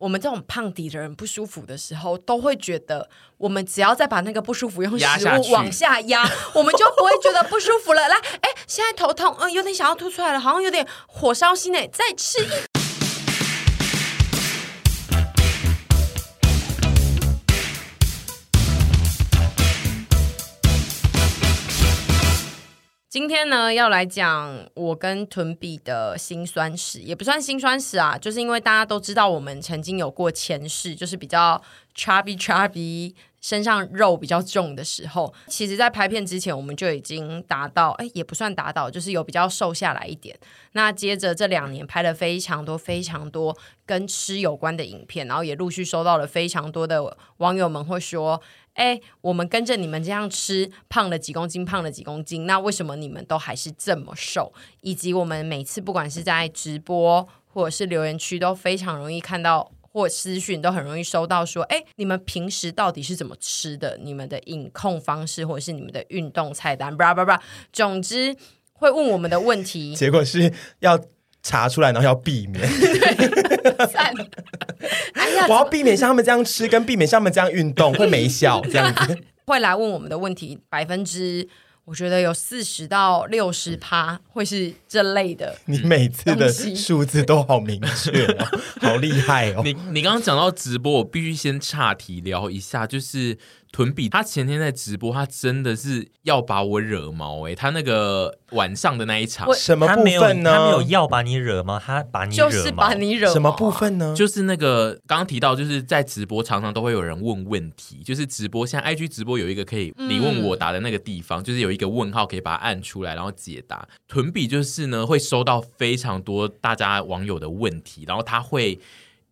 我们这种胖底的人不舒服的时候，都会觉得我们只要再把那个不舒服用食物往下压，我们就不会觉得不舒服了。来，哎，现在头痛，嗯，有点想要吐出来了，好像有点火烧心诶，再吃一。今天呢，要来讲我跟屯比的辛酸史，也不算辛酸史啊，就是因为大家都知道我们曾经有过前世，就是比较 chubby chubby，身上肉比较重的时候。其实，在拍片之前，我们就已经达到，哎，也不算达到，就是有比较瘦下来一点。那接着这两年拍了非常多非常多跟吃有关的影片，然后也陆续收到了非常多的网友们会说。哎，我们跟着你们这样吃，胖了几公斤，胖了几公斤，那为什么你们都还是这么瘦？以及我们每次不管是在直播或者是留言区，都非常容易看到，或私讯都很容易收到说，哎，你们平时到底是怎么吃的？你们的饮控方式，或者是你们的运动菜单，叭叭叭，总之会问我们的问题，结果是要。查出来，然后要避免。哎呀，我要避免像他们这样吃，跟避免像他们这样运动会没效，这样子会来问我们的问题，百分之。我觉得有四十到六十趴会是这类的。你每次的数字都好明确哦，好厉害哦！你你刚刚讲到直播，我必须先岔题聊一下，就是屯比他前天在直播，他真的是要把我惹毛哎！他那个晚上的那一场，什么部分呢？他没有要把你惹毛，他把你惹毛，就是把你惹毛。什么部分呢？就是那个刚刚提到，就是在直播常常都会有人问问题，就是直播现在 IG 直播有一个可以你问我答的那个地方，嗯、就是有一个。一个问号可以把它按出来，然后解答。屯比就是呢，会收到非常多大家网友的问题，然后他会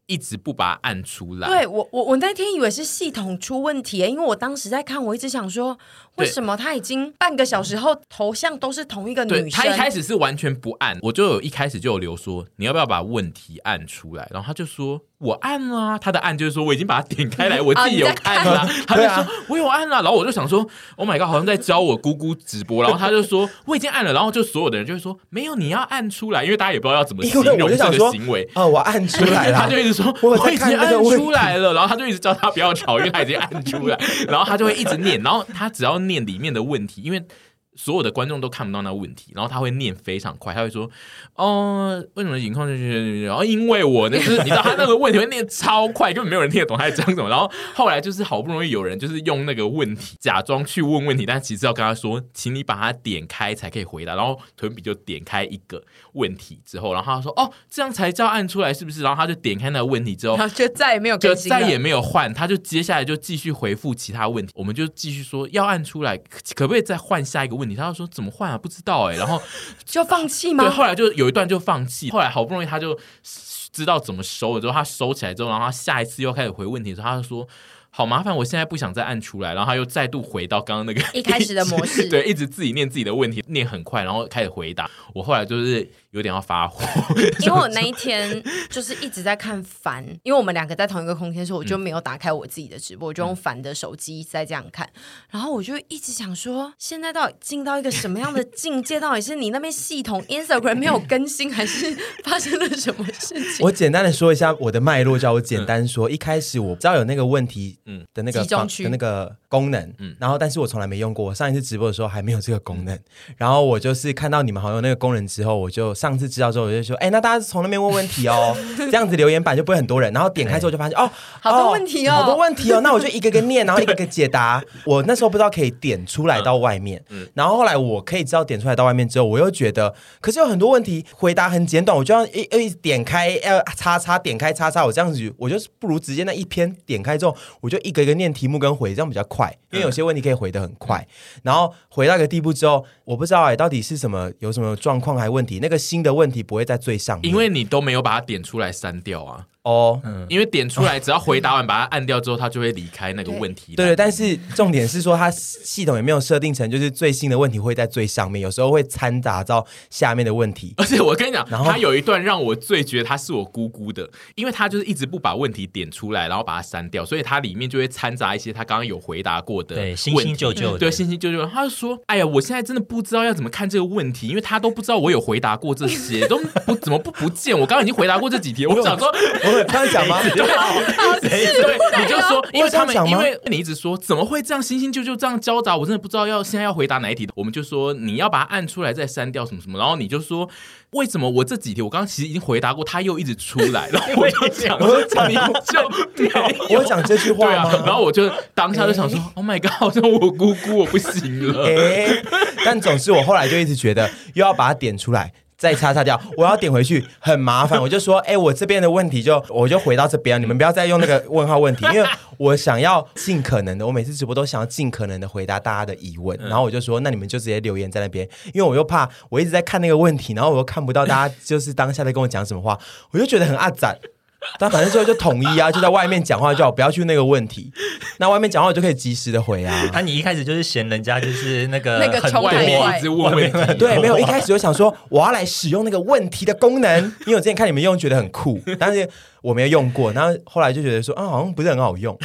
一直不把它按出来。对我，我我那天以为是系统出问题，因为我当时在看，我一直想说，为什么他已经半个小时后头像都是同一个女生？他一开始是完全不按，我就有一开始就有留说，你要不要把问题按出来？然后他就说。我按了啊，他的按就是说我已经把它点开来，我 自己有按啦。啊、他就说我有按了，然后我就想说，Oh my god，好像在教我姑姑直播。然后他就说我已经按了，然后就所有的人就会说没有，你要按出来，因为大家也不知道要怎么形容这个行为。哦，我按出来了，他就一直说我已经按出来了，然后他就一直叫他不要吵，因为他已经按出来，然后他就会一直念，然后他只要念里面的问题，因为。所有的观众都看不到那问题，然后他会念非常快，他会说：“哦，为什么情况就是……然后因为我呢，就是你知道他那个问题会念超快，根本没有人听得懂他在讲什么。然后后来就是好不容易有人就是用那个问题假装去问问题，但其实要跟他说，请你把它点开才可以回答。然后屯比就点开一个问题之后，然后他说：哦，这样才叫按出来是不是？然后他就点开那个问题之后，就再也没有就再也没有换，他就接下来就继续回复其他问题。我们就继续说要按出来，可不可以再换下一个问题？他就说怎么换啊？不知道哎、欸，然后 就放弃吗？对，后来就有一段就放弃。后来好不容易他就知道怎么收了之后，他收起来之后，然后他下一次又开始回问题的时候，他就说好麻烦，我现在不想再按出来。然后他又再度回到刚刚那个一开始的模式，对，一直自己念自己的问题，念很快，然后开始回答。我后来就是。有点要发火，因为我那一天就是一直在看凡，因为我们两个在同一个空间，所以我就没有打开我自己的直播，我就用凡的手机在这样看。然后我就一直想说，现在到底进到一个什么样的境界？到底是你那边系统 Instagram 没有更新，还是发生了什么事情？我简单的说一下我的脉络，叫我简单说。一开始我知道有那个问题，嗯的那个集中区的那个功能，嗯，然后但是我从来没用过。我上一次直播的时候还没有这个功能，然后我就是看到你们好像有那个功能之后，我就。上次知道之后，我就说，哎，那大家从那边问问题哦，这样子留言板就不会很多人。然后点开之后就发现，哦，好多问题哦，好多问题哦。那我就一个个念，然后一个个解答。我那时候不知道可以点出来到外面，然后后来我可以知道点出来到外面之后，我又觉得，可是有很多问题回答很简短，我就要一一点开，要叉叉点开叉叉，我这样子，我就是不如直接那一篇点开之后，我就一个一个念题目跟回，这样比较快，因为有些问题可以回的很快。然后回到一个地步之后，我不知道哎，到底是什么，有什么状况还问题？那个新的问题不会。在最上面，因为你都没有把它点出来删掉啊。哦，因为点出来，只要回答完把它按掉之后，它就会离开那个问题。对对，但是重点是说，它系统也没有设定成就是最新的问题会在最上面，有时候会掺杂到下面的问题。而且我跟你讲，然后他有一段让我最觉得他是我姑姑的，因为他就是一直不把问题点出来，然后把它删掉，所以它里面就会掺杂一些他刚刚有回答过的对新新旧旧，对新新旧旧。他就说：“哎呀，我现在真的不知道要怎么看这个问题，因为他都不知道我有回答过这些，都不怎么不不见。我刚刚已经回答过这几题，我想说，我有这样讲吗？对，对，你就说，因为他们，因为你一直说怎么会这样，新新旧旧这样交杂，我真的不知道要现在要回答哪一题。我们就说你要把它按出来再删掉什么什么，然后你就说为什么我这几题我刚刚其实已经回答过，他又一直出来，然后我就讲，我就讲你就我讲这句话吗？然后我就当下就想说，Oh my god，好像我姑姑我不行了。但总之我后来就一直觉得又要把它点出来。再擦擦掉，我要点回去很麻烦，我就说，哎、欸，我这边的问题就我就回到这边，你们不要再用那个问号问题，因为我想要尽可能的，我每次直播都想要尽可能的回答大家的疑问，然后我就说，那你们就直接留言在那边，因为我又怕我一直在看那个问题，然后我又看不到大家就是当下在跟我讲什么话，我就觉得很阿杂。但反正最后就统一啊，就在外面讲话就好，不要去那个问题。那外面讲话我就可以及时的回啊。那、啊、你一开始就是嫌人家就是那个那个很外面一直问问题，对，没有一开始就想说我要来使用那个问题的功能，因为我之前看你们用觉得很酷，但是。我没有用过，然后后来就觉得说，啊，好像不是很好用。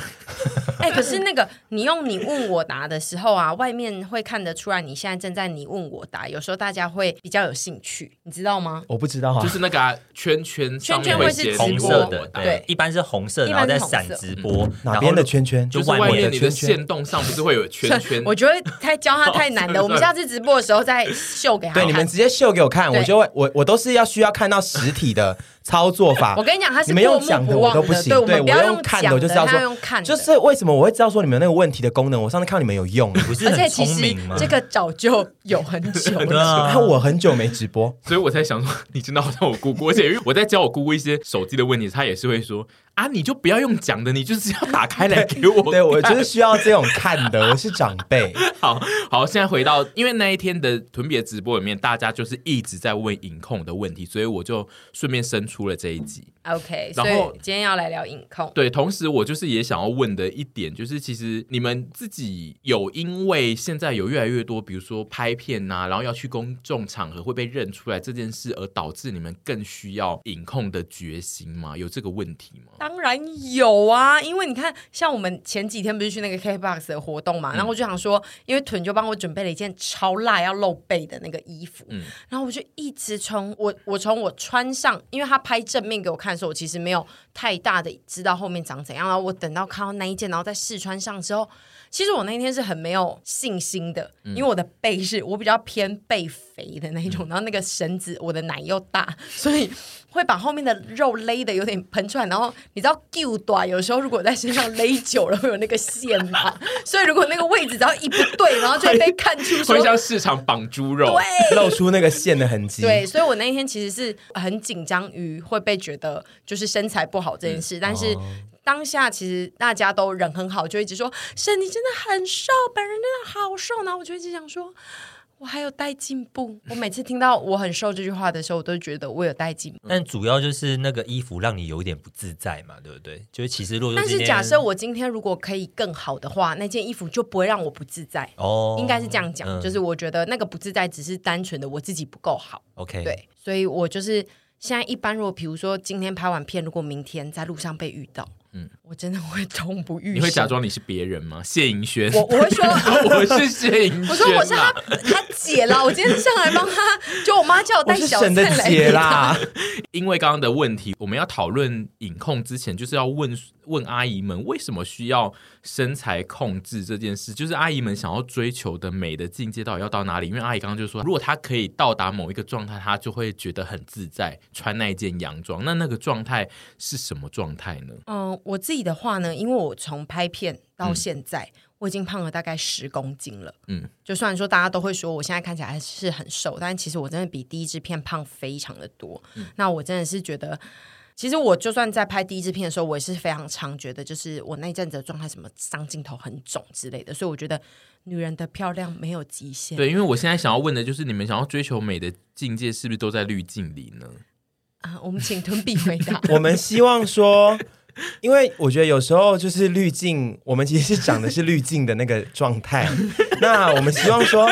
哎、欸，可是那个你用你问我答的时候啊，外面会看得出来你现在正在你问我答，有时候大家会比较有兴趣，你知道吗？我不知道啊，就是那个、啊、圈圈圈圈会是红色的，对，一般是红色，然后在闪直播，哪边的圈圈？就是外面你的线动上不是会有圈圈？我觉得太教他太难了，我们下次直播的时候再秀给他。对，你们直接秀给我看，我就会我我都是要需要看到实体的。操作法，我跟你讲，他是你们用讲的我都不行，对，对我，要用看的，我就知道说，就是为什么我会知道说你们那个问题的功能，我上次看你们有用，不是很聪明吗？而且其实这个早就有很久了，那我很久没直播，所以我才想说，你真的好像我姑姑，而且因为我在教我姑姑一些手机的问题，她也是会说。啊！你就不要用讲的，你就是要打开来 给我。对，我就是需要这种看的，我是长辈。好好，现在回到，因为那一天的屯比直播里面，大家就是一直在问影控的问题，所以我就顺便生出了这一集。OK，然后今天要来聊影控。对，同时我就是也想要问的一点，就是其实你们自己有因为现在有越来越多，比如说拍片呐、啊，然后要去公众场合会被认出来这件事，而导致你们更需要影控的决心吗？有这个问题吗？当然有啊，因为你看，像我们前几天不是去那个 KBox 的活动嘛，嗯、然后我就想说，因为屯就帮我准备了一件超辣要露背的那个衣服，嗯，然后我就一直从我我从我穿上，因为他拍正面给我看的时候，我其实没有太大的知道后面长怎样，然后我等到看到那一件，然后再试穿上之后，其实我那天是很没有信心的，嗯、因为我的背是我比较偏背肥的那一种，嗯、然后那个绳子我的奶又大，所以。会把后面的肉勒的有点喷出来，然后你知道旧短有时候如果在身上勒久了会有那个线嘛，所以如果那个位置只要一不对，然后就会被看出说会像市场绑猪肉，对，露出那个线的痕迹。对，所以我那一天其实是很紧张于会被觉得就是身材不好这件事，嗯、但是当下其实大家都人很好，就一直说沈你真的很瘦，本人真的好瘦，然后我就一直想说。我还有待进步。我每次听到我很瘦这句话的时候，我都觉得我有待进步。但主要就是那个衣服让你有一点不自在嘛，对不对？就是其实如果但是假设我今天如果可以更好的话，那件衣服就不会让我不自在。哦，应该是这样讲，嗯、就是我觉得那个不自在只是单纯的我自己不够好。OK，对，所以我就是现在一般，如果比如说今天拍完片，如果明天在路上被遇到。嗯，我真的会痛不欲生。你会假装你是别人吗？谢盈萱，我我会说 我是谢盈萱，我说我是他他姐啦。我今天上来帮他，就我妈叫我带小菜来姐啦。因为刚刚的问题，我们要讨论影控之前，就是要问问阿姨们为什么需要身材控制这件事，就是阿姨们想要追求的美的境界到底要到哪里？因为阿姨刚刚就说，如果她可以到达某一个状态，她就会觉得很自在，穿那一件洋装。那那个状态是什么状态呢？嗯。我自己的话呢，因为我从拍片到现在，嗯、我已经胖了大概十公斤了。嗯，就虽然说大家都会说我现在看起来还是很瘦，但其实我真的比第一支片胖非常的多。嗯、那我真的是觉得，其实我就算在拍第一支片的时候，我也是非常常觉得，就是我那一阵子的状态，什么上镜头很肿之类的。所以我觉得女人的漂亮没有极限。对，因为我现在想要问的就是，你们想要追求美的境界，是不是都在滤镜里呢？啊，我们请屯比回答。我们希望说。因为我觉得有时候就是滤镜，我们其实是长的是滤镜的那个状态。那我们希望说，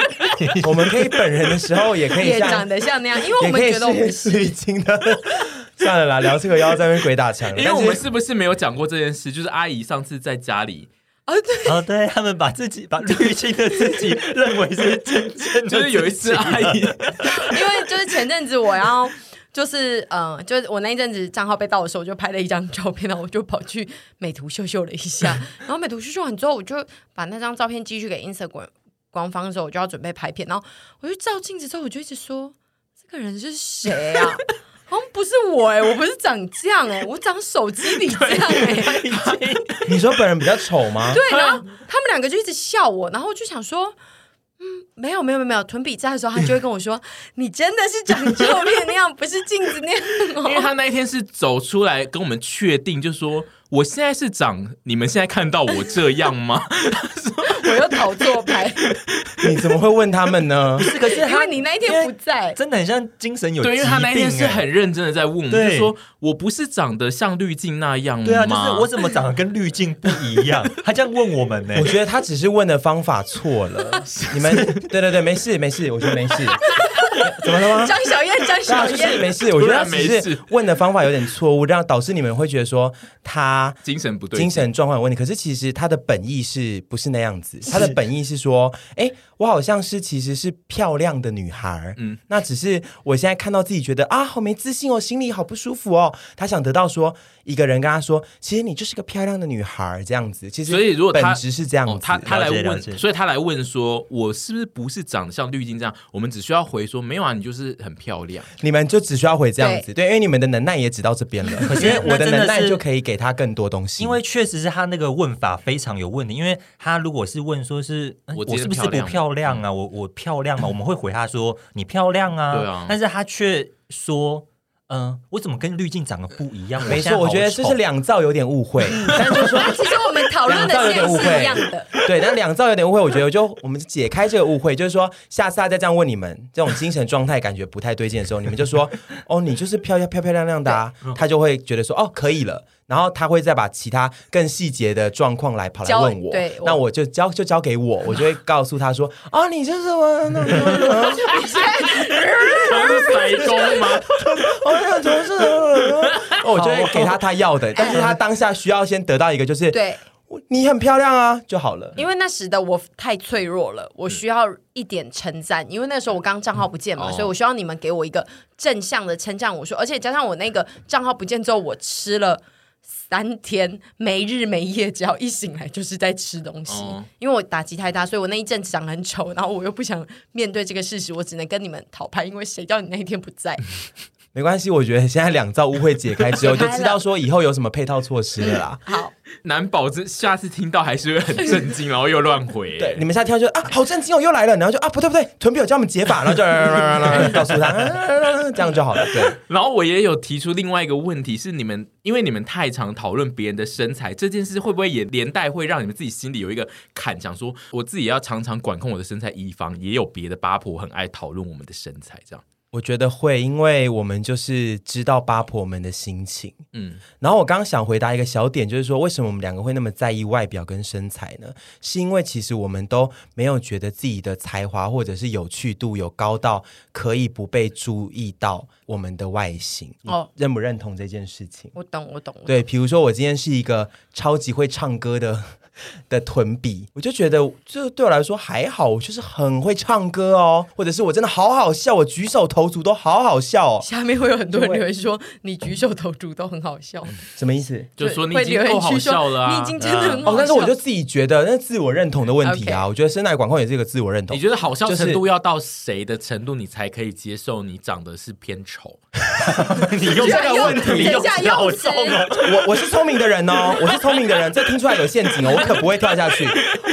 我们可以本人的时候也可以像也长得像那样，因为我们觉得我们是滤镜的。算了啦，聊这个要在那边鬼打墙。因为我们是不是没有讲过这件事？就是阿姨上次在家里，哦对，哦对，他们把自己把滤镜的自己认为是真正，就是有一次阿姨，因为就是前阵子我要。就是呃，就是我那一阵子账号被盗的时候，我就拍了一张照片，然后我就跑去美图秀秀了一下，然后美图秀秀完之后，我就把那张照片寄去给 Instagram 官方的时候，我就要准备拍片，然后我就照镜子之后，我就一直说这个人是谁啊？好像不是我哎、欸，我不是长这样哎、欸，我长手机里这样哎、欸。你说本人比较丑吗？对，然后他们两个就一直笑我，然后我就想说。嗯，没有没有没有，屯比在的时候，他就会跟我说：“你真的是长教练那样，不是镜子那样。”因为他那一天是走出来跟我们确定，就说：“我现在是长你们现在看到我这样吗？” 我又讨错牌，你怎么会问他们呢？不是，可是因为你那一天不在，真的很像精神有对，因为他那一天是很认真的在问我们，就说：“我不是长得像滤镜那样吗？”对啊，就是我怎么长得跟滤镜不一样？他这样问我们呢？我觉得他只是问的方法错了。你们对对对，没事没事，我觉得没事。怎么了吗？张小燕，张小燕，就是没事。我觉得他只是问的方法有点错误，让导致你们会觉得说他精神不对，精神状况有问题。可是其实他的本意是不是那样子？他的本意是说，哎，我好像是其实是漂亮的女孩，嗯，那只是我现在看到自己觉得啊，好没自信哦，心里好不舒服哦。他想得到说一个人跟他说，其实你就是个漂亮的女孩，这样子。其实所以如果本质是这样子，哦、他他来问，所以他来问说，我是不是不是长得像滤镜这样？我们只需要回说，没有啊，你就是很漂亮。你们就只需要回这样子，对，因为你们的能耐也只到这边了。可是我的能耐就可以给他更多东西，因为确实是他那个问法非常有问题。因为他如果是问说是我是不是不漂亮啊？嗯、我我漂亮吗？我们会回他说你漂亮啊。对啊，但是他却说。嗯，我怎么跟滤镜长得不一样？没错，我觉得这是两造有点误会。但是就是说，其实我们讨论的是一样的。对，但两造有点误会，我觉得就我们解开这个误会，就是说，下次他再这样问你们，这种精神状态感觉不太对劲的时候，你们就说：“哦，你就是漂漂漂漂亮亮的啊。”他就会觉得说：“哦，可以了。”然后他会再把其他更细节的状况来跑来问我，对，那我就交就交给我，我就会告诉他说：“啊，你就是我。” 你是白宫吗？我想从事，我就会给他他要的，但是他当下需要先得到一个，就是对，你很漂亮啊就好了。因为那时的我太脆弱了，我需要一点称赞。因为那时候我刚账号不见嘛，所以我需要你们给我一个正向的称赞。我说，而且加上我那个账号不见之后，我吃了。三天没日没夜，只要一醒来就是在吃东西。哦、因为我打击太大，所以我那一阵子长得很丑，然后我又不想面对这个事实，我只能跟你们讨拍。因为谁叫你那一天不在？没关系，我觉得现在两造误会解开之后，就知道说以后有什么配套措施了啦。好，难保这下次听到还是会很震惊，然后又乱回。对，你们下次听到就啊，好震惊哦，又来了，然后就啊，不对不对，屯比有教我们解法，然后就 告诉他，这样就好了。对。然后我也有提出另外一个问题是，你们因为你们太常讨论别人的身材这件事，会不会也连带会让你们自己心里有一个坎，想说我自己也要常常管控我的身材，以防也有别的八婆很爱讨论我们的身材这样。我觉得会，因为我们就是知道八婆们的心情，嗯。然后我刚刚想回答一个小点，就是说为什么我们两个会那么在意外表跟身材呢？是因为其实我们都没有觉得自己的才华或者是有趣度有高到可以不被注意到我们的外形。哦，认不认同这件事情？我懂，我懂。对，比如说我今天是一个超级会唱歌的。的臀比，我就觉得这对我来说还好，我就是很会唱歌哦，或者是我真的好好笑，我举手投足都好好笑哦。下面会有很多人留言说你举手投足都很好笑，什么意思？就说你已经够好笑了，你已经真的很好笑。哦，但是我就自己觉得那是自我认同的问题啊。我觉得身材管控也是一个自我认同。你觉得好笑程度要到谁的程度，你才可以接受你长得是偏丑？你用这个问题，等一下用词。我我是聪明的人哦，我是聪明的人，这听出来有陷阱哦。我可不会跳下去，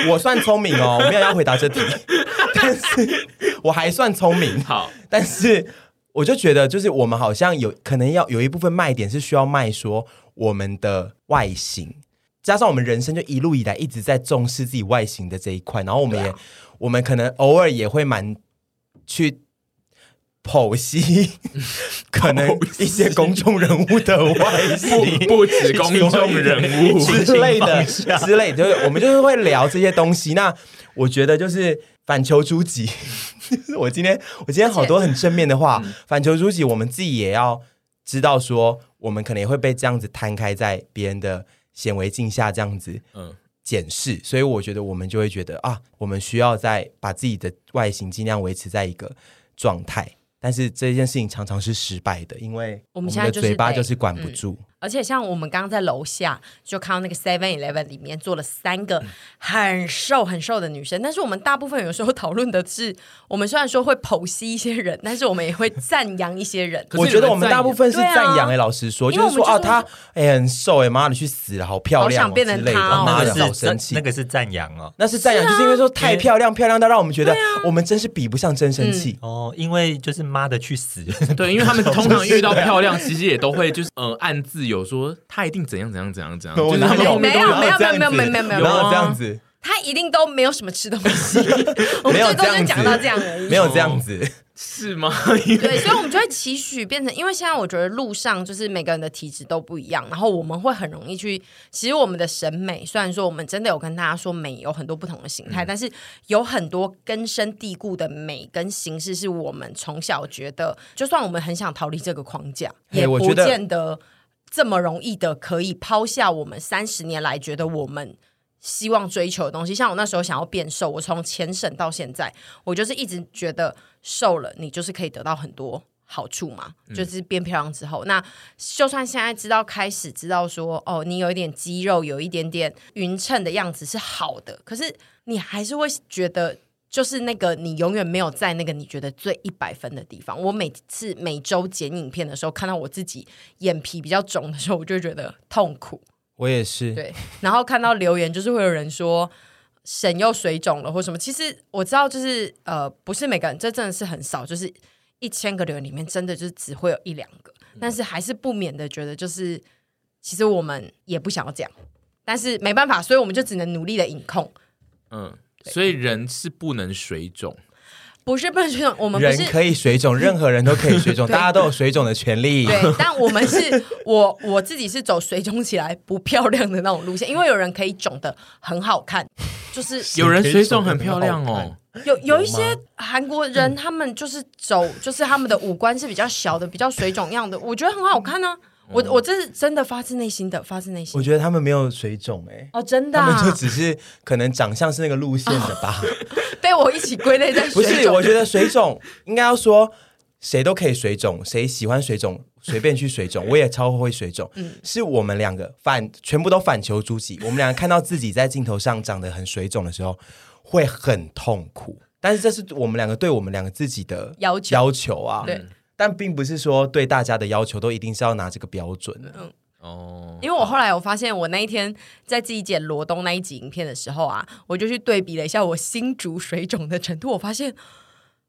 我算聪明哦，我没有要回答这题，但是我还算聪明。好，但是我就觉得，就是我们好像有可能要有一部分卖点是需要卖说我们的外形，加上我们人生就一路以来一直在重视自己外形的这一块，然后我们也，啊、我们可能偶尔也会蛮去。剖析 可能一些公众人物的外形，不止公众人物 之类的之类的，就是我们就是会聊这些东西。那我觉得就是反求诸己。我今天我今天好多很正面的话，反求诸己，我们自己也要知道说，我们可能也会被这样子摊开在别人的显微镜下这样子嗯检视。所以我觉得我们就会觉得啊，我们需要在把自己的外形尽量维持在一个状态。但是这件事情常常是失败的，因为我们的嘴巴就是管不住。而且像我们刚刚在楼下就看到那个 Seven Eleven 里面坐了三个很瘦很瘦的女生，但是我们大部分有时候讨论的是，我们虽然说会剖析一些人，但是我们也会赞扬一些人。我觉得我们大部分是赞扬哎，老实说，就是说啊，她哎很瘦哎，妈你去死了，好漂亮，好想变成她，妈的好生气，那个是赞扬哦，那是赞扬，就是因为说太漂亮，漂亮到让我们觉得我们真是比不上真生气哦，因为就是妈的去死，对，因为他们 通常遇到漂亮，其实也都会就是嗯暗自有说他一定怎样怎样怎样怎样，就没有没有没有没有没有没有没有这样子，他一定都没有什么吃东西，我们最多就讲到这样而已，没有这样子。是吗？对，所以我们就会期许变成，因为现在我觉得路上就是每个人的体质都不一样，然后我们会很容易去，其实我们的审美，虽然说我们真的有跟大家说美有很多不同的形态，但是有很多根深蒂固的美跟形式，是我们从小觉得，就算我们很想逃离这个框架，也不见得。这么容易的可以抛下我们三十年来觉得我们希望追求的东西，像我那时候想要变瘦，我从前审到现在，我就是一直觉得瘦了，你就是可以得到很多好处嘛，就是变漂亮之后，嗯、那就算现在知道开始知道说，哦，你有一点肌肉，有一点点匀称的样子是好的，可是你还是会觉得。就是那个你永远没有在那个你觉得最一百分的地方。我每次每周剪影片的时候，看到我自己眼皮比较肿的时候，我就觉得痛苦。我也是。对，然后看到留言，就是会有人说沈又水肿了或什么。其实我知道，就是呃，不是每个人，这真的是很少，就是一千个留言里面，真的就是只会有一两个。但是还是不免的觉得，就是其实我们也不想要这样，但是没办法，所以我们就只能努力的隐控。嗯。所以人是不能水肿，不是不能水肿，我们不是人可以水肿，任何人都可以水肿，大家都有水肿的权利。对，但我们是我我自己是走水肿起来不漂亮的那种路线，因为有人可以肿的很好看，就是 有人水肿很漂亮哦。有有一些韩国人，他们就是走，就是他们的五官是比较小的，比较水肿样的，我觉得很好看呢、啊。我我这是真的发自内心的，发自内心。我觉得他们没有水肿哎、欸，哦，真的、啊，他们就只是可能长相是那个路线的吧，哦、被我一起归类在水肿。不是，我觉得水肿应该要说谁都可以水肿，谁喜欢水肿随便去水肿，我也超会水肿。嗯，是我们两个反全部都反求诸己，我们两个看到自己在镜头上长得很水肿的时候会很痛苦，但是这是我们两个对我们两个自己的要求要求啊，对。但并不是说对大家的要求都一定是要拿这个标准的。嗯哦，因为我后来我发现，我那一天在自己剪罗东那一集影片的时候啊，我就去对比了一下我新竹水肿的程度，我发现，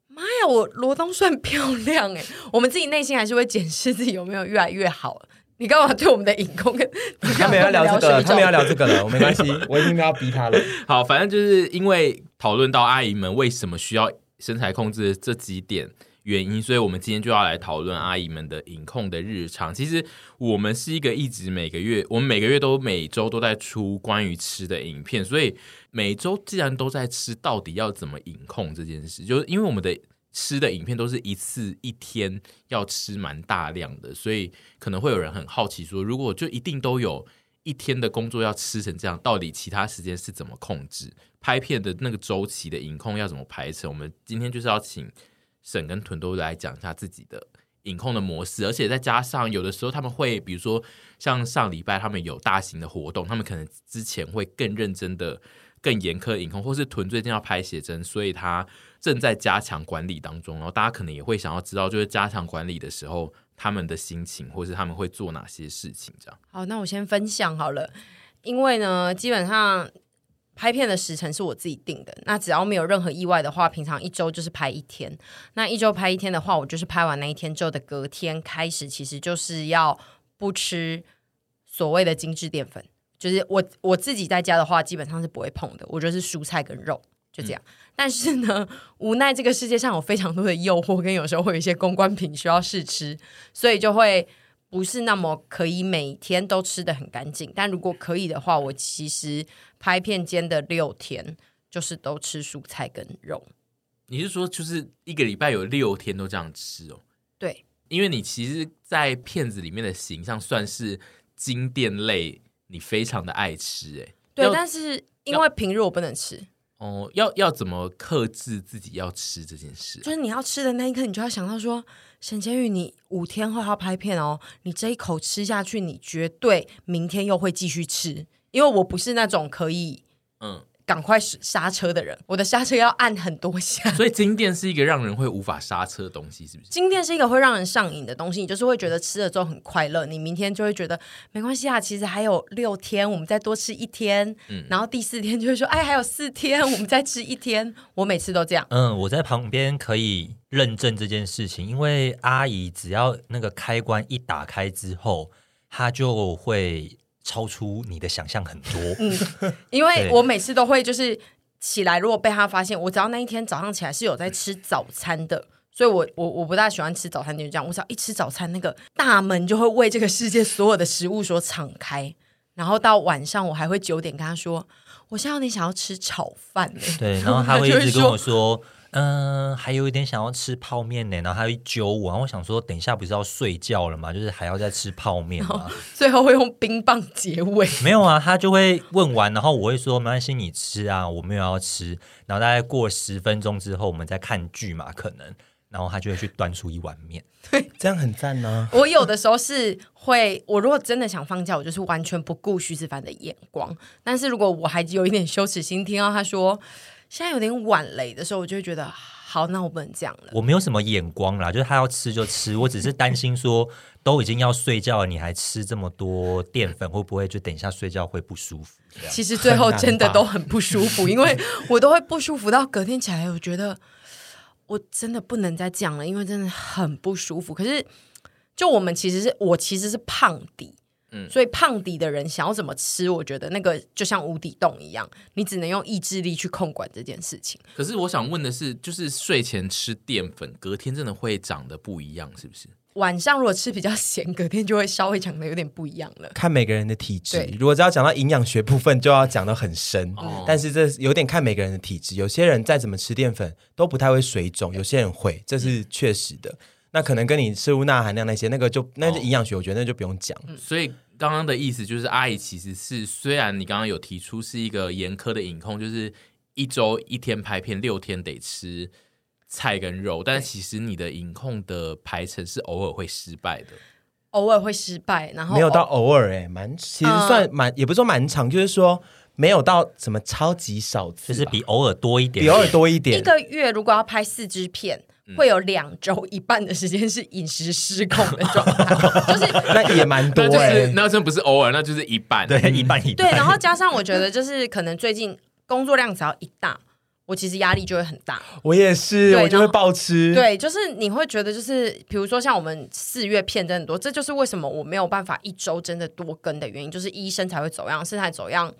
妈呀，我罗东算漂亮哎！我们自己内心还是会检视自己有没有越来越好。你干嘛对我们的影控跟他们要聊这个，他们要聊这个了，我没关系，我已经没有逼他了。好，反正就是因为讨论到阿姨们为什么需要身材控制这几点。原因，所以我们今天就要来讨论阿姨们的饮控的日常。其实我们是一个一直每个月，我们每个月都每周都在出关于吃的影片，所以每周既然都在吃，到底要怎么饮控这件事？就是因为我们的吃的影片都是一次一天要吃蛮大量的，所以可能会有人很好奇说，如果就一定都有一天的工作要吃成这样，到底其他时间是怎么控制？拍片的那个周期的饮控要怎么排程？我们今天就是要请。沈跟屯都来讲一下自己的饮控的模式，而且再加上有的时候他们会，比如说像上礼拜他们有大型的活动，他们可能之前会更认真的、更严苛饮控，或是屯最近要拍写真，所以他正在加强管理当中。然后大家可能也会想要知道，就是加强管理的时候他们的心情，或是他们会做哪些事情这样。好，那我先分享好了，因为呢，基本上。拍片的时程是我自己定的，那只要没有任何意外的话，平常一周就是拍一天。那一周拍一天的话，我就是拍完那一天之后的隔天开始，其实就是要不吃所谓的精致淀粉。就是我我自己在家的话，基本上是不会碰的，我就是蔬菜跟肉就这样。嗯、但是呢，无奈这个世界上有非常多的诱惑，跟有时候会有一些公关品需要试吃，所以就会。不是那么可以每天都吃得很干净，但如果可以的话，我其实拍片间的六天就是都吃蔬菜跟肉。你是说就是一个礼拜有六天都这样吃哦？对，因为你其实，在片子里面的形象算是经典类，你非常的爱吃哎。对，但是因为平日我不能吃哦，要要怎么克制自己要吃这件事？就是你要吃的那一刻，你就要想到说，沈婕妤，你五天后要拍片哦，你这一口吃下去，你绝对明天又会继续吃，因为我不是那种可以嗯。赶快刹车的人，我的刹车要按很多下。所以金店是一个让人会无法刹车的东西，是不是？金店是一个会让人上瘾的东西，你就是会觉得吃了之后很快乐。你明天就会觉得没关系啊，其实还有六天，我们再多吃一天。嗯，然后第四天就会说，哎，还有四天，我们再吃一天。我每次都这样。嗯，我在旁边可以认证这件事情，因为阿姨只要那个开关一打开之后，她就会。超出你的想象很多，嗯，因为我每次都会就是起来，如果被他发现，我只要那一天早上起来是有在吃早餐的，所以我我我不大喜欢吃早餐，就这样，我只要一吃早餐，那个大门就会为这个世界所有的食物所敞开，然后到晚上我还会九点跟他说，我现在有点想要吃炒饭，对，然后他会一直跟我说。嗯，还有一点想要吃泡面呢，然后他一揪我，然后我想说，等一下不是要睡觉了吗？就是还要再吃泡面吗？最后会用冰棒结尾？没有啊，他就会问完，然后我会说没关系，你吃啊，我没有要吃。然后大概过十分钟之后，我们再看剧嘛，可能，然后他就会去端出一碗面，对，这样很赞呢。我有的时候是会，我如果真的想放假，我就是完全不顾徐子凡的眼光。但是如果我还有一点羞耻心，听到他说。现在有点晚了的时候，我就会觉得好，那我不能这样了。我没有什么眼光啦，就是他要吃就吃，我只是担心说都已经要睡觉了，你还吃这么多淀粉，会不会就等一下睡觉会不舒服？其实最后真的都很不舒服，因为我都会不舒服到隔天起来，我觉得我真的不能再这样了，因为真的很不舒服。可是就我们其实是我其实是胖底。嗯，所以胖底的人想要怎么吃，我觉得那个就像无底洞一样，你只能用意志力去控管这件事情。可是我想问的是，就是睡前吃淀粉，隔天真的会长得不一样，是不是？晚上如果吃比较咸，隔天就会稍微长得有点不一样了。看每个人的体质，如果只要讲到营养学部分，就要讲得很深。嗯、但是这有点看每个人的体质，有些人再怎么吃淀粉都不太会水肿，有些人会，这是确实的。那可能跟你摄入钠含量那些，那个就那是营养学，我觉得那就不用讲。哦，所以刚刚的意思就是，阿姨其实是虽然你刚刚有提出是一个严苛的饮控，就是一周一天拍片，六天得吃菜跟肉，但其实你的饮控的排程是偶尔会失败的，偶尔会失败，然后没有到偶尔哎，蛮其实算蛮，也不是说蛮长，就是说没有到什么超级少次，就是比偶尔多一点，比偶尔多一点。一个月如果要拍四支片。会有两周一半的时间是饮食失控的状态，就是 那也蛮多哎、欸，那真不是偶尔，那就是一半，对，一半一半。对，然后加上我觉得就是可能最近工作量只要一大，我其实压力就会很大。我也是，我就会暴吃。对，就是你会觉得就是，比如说像我们四月片真的很多，这就是为什么我没有办法一周真的多更的原因，就是医生才会走样，身材走样。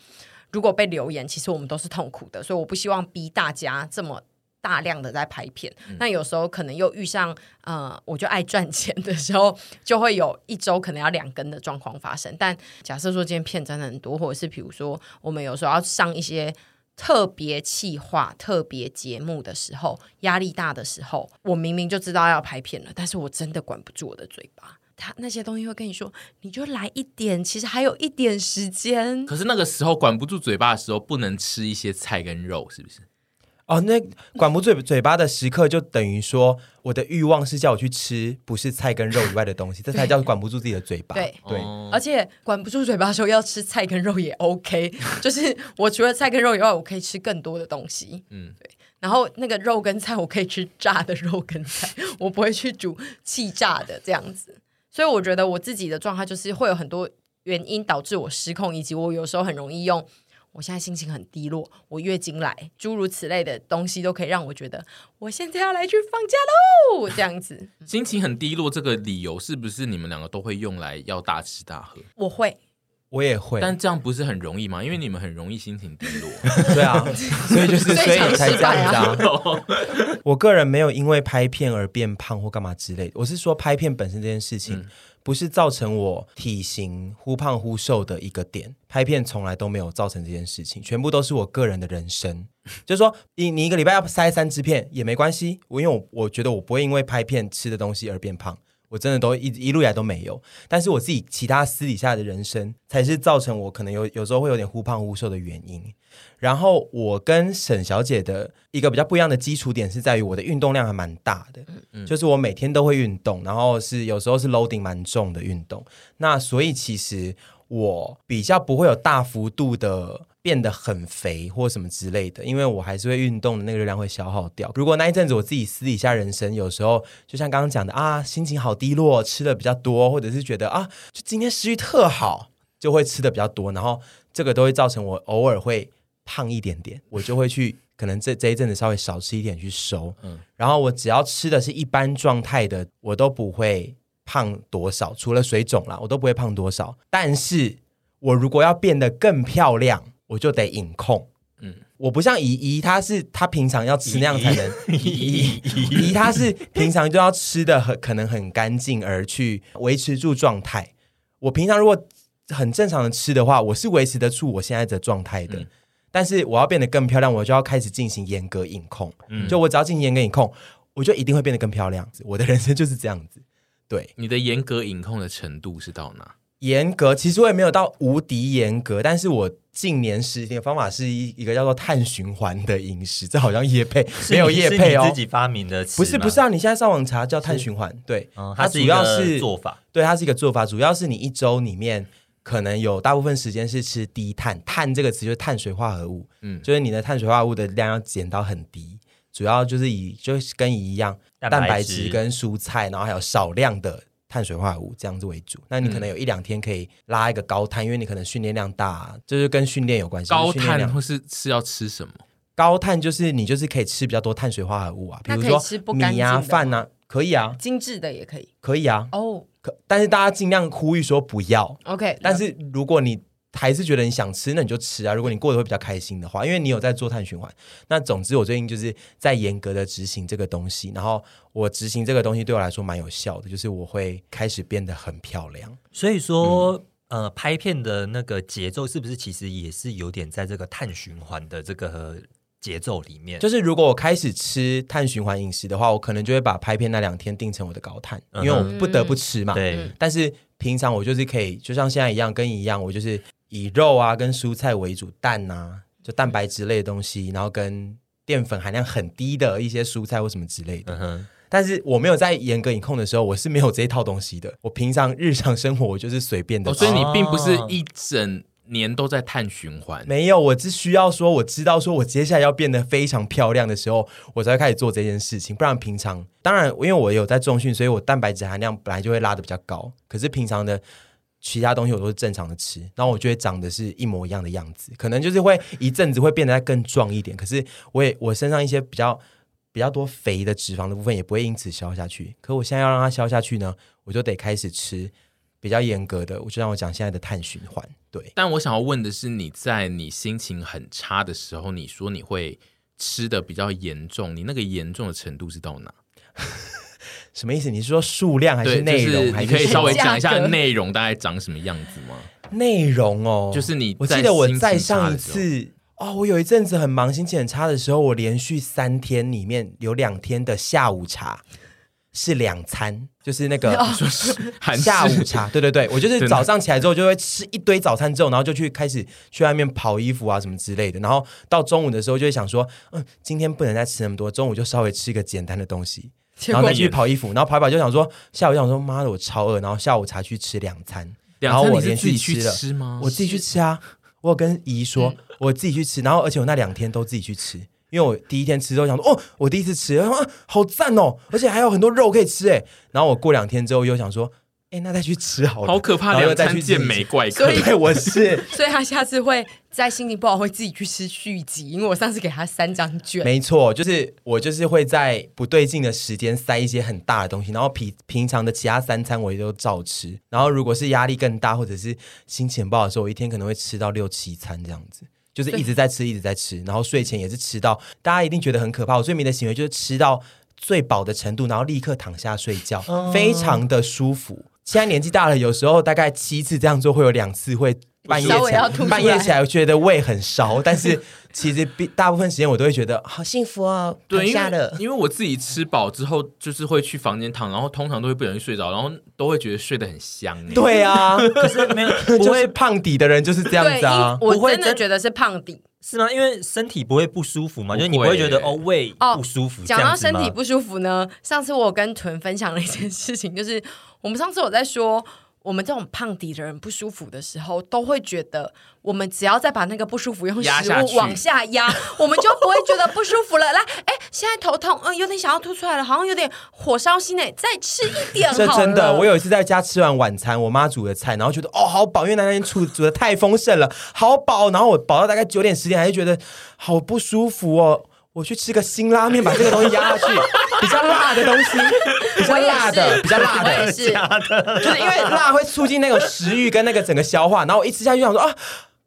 如果被留言，其实我们都是痛苦的，所以我不希望逼大家这么。大量的在拍片，那有时候可能又遇上呃，我就爱赚钱的时候，就会有一周可能要两更的状况发生。但假设说今天片真的很多，或者是比如说我们有时候要上一些特别企划、特别节目的时候，压力大的时候，我明明就知道要拍片了，但是我真的管不住我的嘴巴，他那些东西会跟你说，你就来一点，其实还有一点时间。可是那个时候管不住嘴巴的时候，不能吃一些菜跟肉，是不是？哦，那管不住嘴巴的时刻，就等于说我的欲望是叫我去吃不是菜跟肉以外的东西，这才叫管不住自己的嘴巴。对对，而且管不住嘴巴的时候要吃菜跟肉也 OK，就是我除了菜跟肉以外，我可以吃更多的东西。嗯，对。然后那个肉跟菜，我可以吃炸的肉跟菜，我不会去煮气炸的这样子。所以我觉得我自己的状态就是会有很多原因导致我失控，以及我有时候很容易用。我现在心情很低落，我月经来，诸如此类的东西都可以让我觉得我现在要来去放假喽，这样子。心情很低落这个理由是不是你们两个都会用来要大吃大喝？我会，我也会，但这样不是很容易吗？因为你们很容易心情低落。对啊，所以就是 所以才这样子啊。我个人没有因为拍片而变胖或干嘛之类的，我是说拍片本身这件事情。嗯不是造成我体型忽胖忽瘦的一个点，拍片从来都没有造成这件事情，全部都是我个人的人生。就是说，你你一个礼拜要塞三支片也没关系，我因为我我觉得我不会因为拍片吃的东西而变胖，我真的都一一路以来都没有。但是我自己其他私底下的人生，才是造成我可能有有时候会有点忽胖忽瘦的原因。然后我跟沈小姐的一个比较不一样的基础点是在于我的运动量还蛮大的，嗯、就是我每天都会运动，然后是有时候是 loading 蛮重的运动。那所以其实我比较不会有大幅度的变得很肥或什么之类的，因为我还是会运动的那个热量会消耗掉。如果那一阵子我自己私底下人生有时候就像刚刚讲的啊，心情好低落，吃的比较多，或者是觉得啊，就今天食欲特好，就会吃的比较多，然后这个都会造成我偶尔会。胖一点点，我就会去，可能这这一阵子稍微少吃一点去收，嗯，然后我只要吃的是一般状态的，我都不会胖多少，除了水肿啦，我都不会胖多少。但是我如果要变得更漂亮，我就得隐控，嗯，我不像姨姨，她是她平常要吃那样才能，姨姨姨她是平常就要吃的很可能很干净而去维持住状态。我平常如果很正常的吃的话，我是维持得住我现在的状态的。嗯但是我要变得更漂亮，我就要开始进行严格隐控。嗯，就我只要进行严格饮控，我就一定会变得更漂亮。我的人生就是这样子。对，你的严格饮控的程度是到哪？严格其实我也没有到无敌严格，但是我近年实行的方法是一一个叫做碳循环的饮食。这好像叶配 没有叶配哦，自己发明的？不是不是啊！你现在上网查叫碳循环，对，嗯，它主要是做法，对，它是一个做法，主要是你一周里面。可能有大部分时间是吃低碳，碳这个词就是碳水化合物，嗯，就是你的碳水化合物的量要减到很低，主要就是以就是跟一样蛋白质跟蔬菜，然后还有少量的碳水化合物这样子为主。那你可能有一两天可以拉一个高碳，因为你可能训练量大，就是跟训练有关系。高碳或是是要吃什么？高碳就是你就是可以吃比较多碳水化合物啊，比如说米啊、饭啊，可以啊，精致的也可以，可以啊，哦。Oh. 可，但是大家尽量呼吁说不要。OK，但是如果你还是觉得你想吃，那你就吃啊。如果你过得会比较开心的话，因为你有在做碳循环。那总之，我最近就是在严格的执行这个东西，然后我执行这个东西对我来说蛮有效的，就是我会开始变得很漂亮。所以说，嗯、呃，拍片的那个节奏是不是其实也是有点在这个碳循环的这个？节奏里面，就是如果我开始吃碳循环饮食的话，我可能就会把拍片那两天定成我的高碳，嗯、因为我不得不吃嘛。对，但是平常我就是可以，就像现在一样，跟一样，我就是以肉啊跟蔬菜为主，蛋啊就蛋白质类的东西，然后跟淀粉含量很低的一些蔬菜或什么之类的。嗯、哼但是我没有在严格饮控的时候，我是没有这一套东西的。我平常日常生活我就是随便的、哦，所以你并不是一整。年都在碳循环，没有，我只需要说，我知道说我接下来要变得非常漂亮的时候，我才会开始做这件事情。不然平常，当然，因为我有在重训，所以我蛋白质含量本来就会拉的比较高。可是平常的其他东西我都是正常的吃，然后我就会长得是一模一样的样子，可能就是会一阵子会变得更壮一点。可是我也我身上一些比较比较多肥的脂肪的部分也不会因此消下去。可我现在要让它消下去呢，我就得开始吃。比较严格的，我就让我讲现在的碳循环。对，但我想要问的是，你在你心情很差的时候，你说你会吃的比较严重，你那个严重的程度是到哪？什么意思？你是说数量还是内容？就是、你可以稍微讲一下内容大概长什么样子吗？内容哦，就是你，我记得我在上一次哦，我有一阵子很忙，心情很差的时候，我连续三天里面有两天的下午茶。是两餐，就是那个下午茶。对对对，我就是早上起来之后就会吃一堆早餐，之后然后就去开始去外面跑衣服啊什么之类的。然后到中午的时候就会想说，嗯，今天不能再吃那么多，中午就稍微吃一个简单的东西，然后再去跑衣服。然后跑一跑就想说，下午就想说，妈的，我超饿。然后下午才去吃两餐，然后我连续吃了，吃吗？我自己去吃啊。我有跟姨说，我自己去吃。然后而且我那两天都自己去吃。因为我第一天吃之后想说，哦，我第一次吃，啊，好赞哦，而且还有很多肉可以吃哎。然后我过两天之后又想说，哎，那再去吃好了，好可怕，两餐见美怪客。所以我是，所以他下次会在心情不好会自己去吃续集，因为我上次给他三张卷。没错，就是我就是会在不对劲的时间塞一些很大的东西，然后平平常的其他三餐我也都照吃。然后如果是压力更大或者是心情不好的时候，我一天可能会吃到六七餐这样子。就是一直在吃，一直在吃，然后睡前也是吃到，大家一定觉得很可怕。我最迷的行为就是吃到最饱的程度，然后立刻躺下睡觉，非常的舒服。现在年纪大了，有时候大概七次这样做，会有两次会半夜起来，半夜起来觉得胃很烧，但是其实大部分时间我都会觉得好幸福哦。对，因为因为我自己吃饱之后，就是会去房间躺，然后通常都会不小心睡着，然后都会觉得睡得很香。对啊，可是没有，不会胖底的人就是这样子啊。我真的觉得是胖底。是吗？因为身体不会不舒服嘛，就是你不会觉得哦胃不舒服。讲到身体不舒服呢，上次我跟屯分享了一件事情，就是我们上次我在说。我们这种胖底的人不舒服的时候，都会觉得我们只要再把那个不舒服用食物往下压，我们就不会觉得不舒服了。来，哎，现在头痛，嗯，有点想要吐出来了，好像有点火烧心诶，再吃一点好了。这真的，我有一次在家吃完晚餐，我妈煮的菜，然后觉得哦好饱，因为那天煮煮的太丰盛了，好饱。然后我饱到大概九点十点，还是觉得好不舒服哦。我去吃个辛拉面，把这个东西压下去，比较辣的东西，比较辣的，比较辣的，是就是因为辣会促进那个食欲跟那个整个消化，然后我一吃下去想说啊，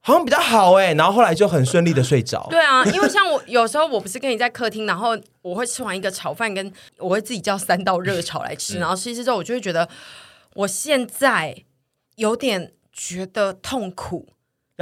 好像比较好哎，然后后来就很顺利的睡着。对啊，因为像我有时候我不是跟你在客厅，然后我会吃完一个炒饭，跟我会自己叫三道热炒来吃，然后吃一吃之后，我就会觉得我现在有点觉得痛苦。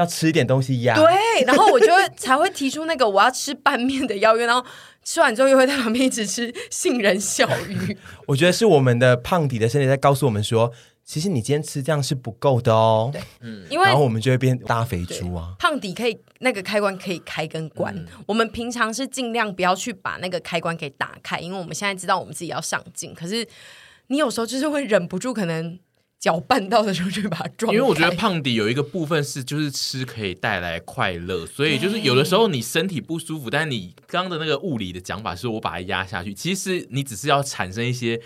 要吃一点东西压，对，然后我就会才会提出那个我要吃拌面的邀约，然后吃完之后又会在旁边一直吃杏仁小鱼。我觉得是我们的胖底的身体在告诉我们说，其实你今天吃这样是不够的哦。对，嗯，因为然后我们就会变大肥猪啊。胖底可以那个开关可以开跟关，嗯、我们平常是尽量不要去把那个开关给打开，因为我们现在知道我们自己要上镜，可是你有时候就是会忍不住可能。搅拌到的时候就把它装。因为我觉得胖迪有一个部分是，就是吃可以带来快乐，所以就是有的时候你身体不舒服，但是你刚刚的那个物理的讲法是我把它压下去，其实你只是要产生一些。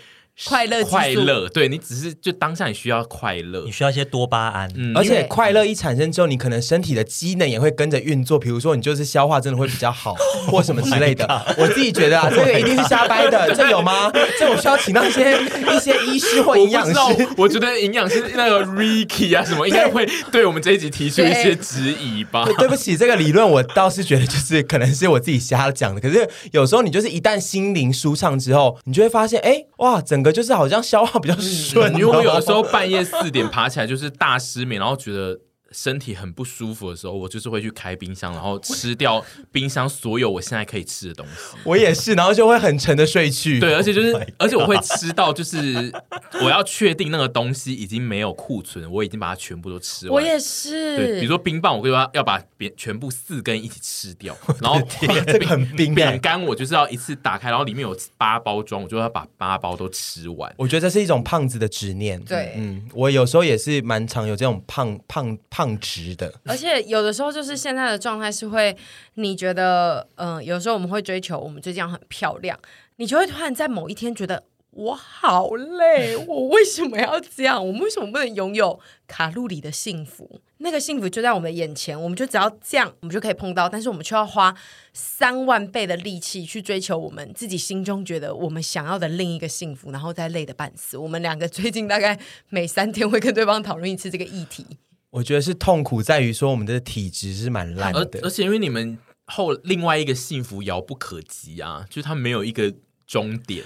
快乐，快乐，对，你只是就当下你需要快乐，你需要一些多巴胺，嗯，而且快乐一产生之后，你可能身体的机能也会跟着运作，比如说你就是消化真的会比较好，或什么之类的。我自己觉得啊，这个一定是瞎掰的，这有吗？这我需要请到一些一些医师或营养师。我觉得营养师那个 Ricky 啊什么，应该会对我们这一集提出一些质疑吧。对不起，这个理论我倒是觉得就是可能是我自己瞎讲的，可是有时候你就是一旦心灵舒畅之后，你就会发现，哎，哇，整个就是好像消化比较顺，因为我有的时候半夜四点爬起来就是大失眠，然后觉得。身体很不舒服的时候，我就是会去开冰箱，然后吃掉冰箱所有我现在可以吃的东西。我也是，然后就会很沉的睡去。对，而且就是，而且我会吃到，就是我要确定那个东西已经没有库存，我已经把它全部都吃完。我也是。对，比如说冰棒，我会说要把别全部四根一起吃掉，然后这个很冰。饼干我就是要一次打开，然后里面有八包装，我就要把八包都吃完。我觉得这是一种胖子的执念。对，嗯，我有时候也是蛮常有这种胖胖胖。直的，而且有的时候就是现在的状态是会，你觉得，嗯、有时候我们会追求我们最近很漂亮，你就会突然在某一天觉得我好累，我为什么要这样？我们为什么不能拥有卡路里的幸福？那个幸福就在我们眼前，我们就只要这样，我们就可以碰到，但是我们却要花三万倍的力气去追求我们自己心中觉得我们想要的另一个幸福，然后再累得半死。我们两个最近大概每三天会跟对方讨论一次这个议题。我觉得是痛苦在于说我们的体质是蛮烂的，而且因为你们后另外一个幸福遥不可及啊，就是它没有一个终点。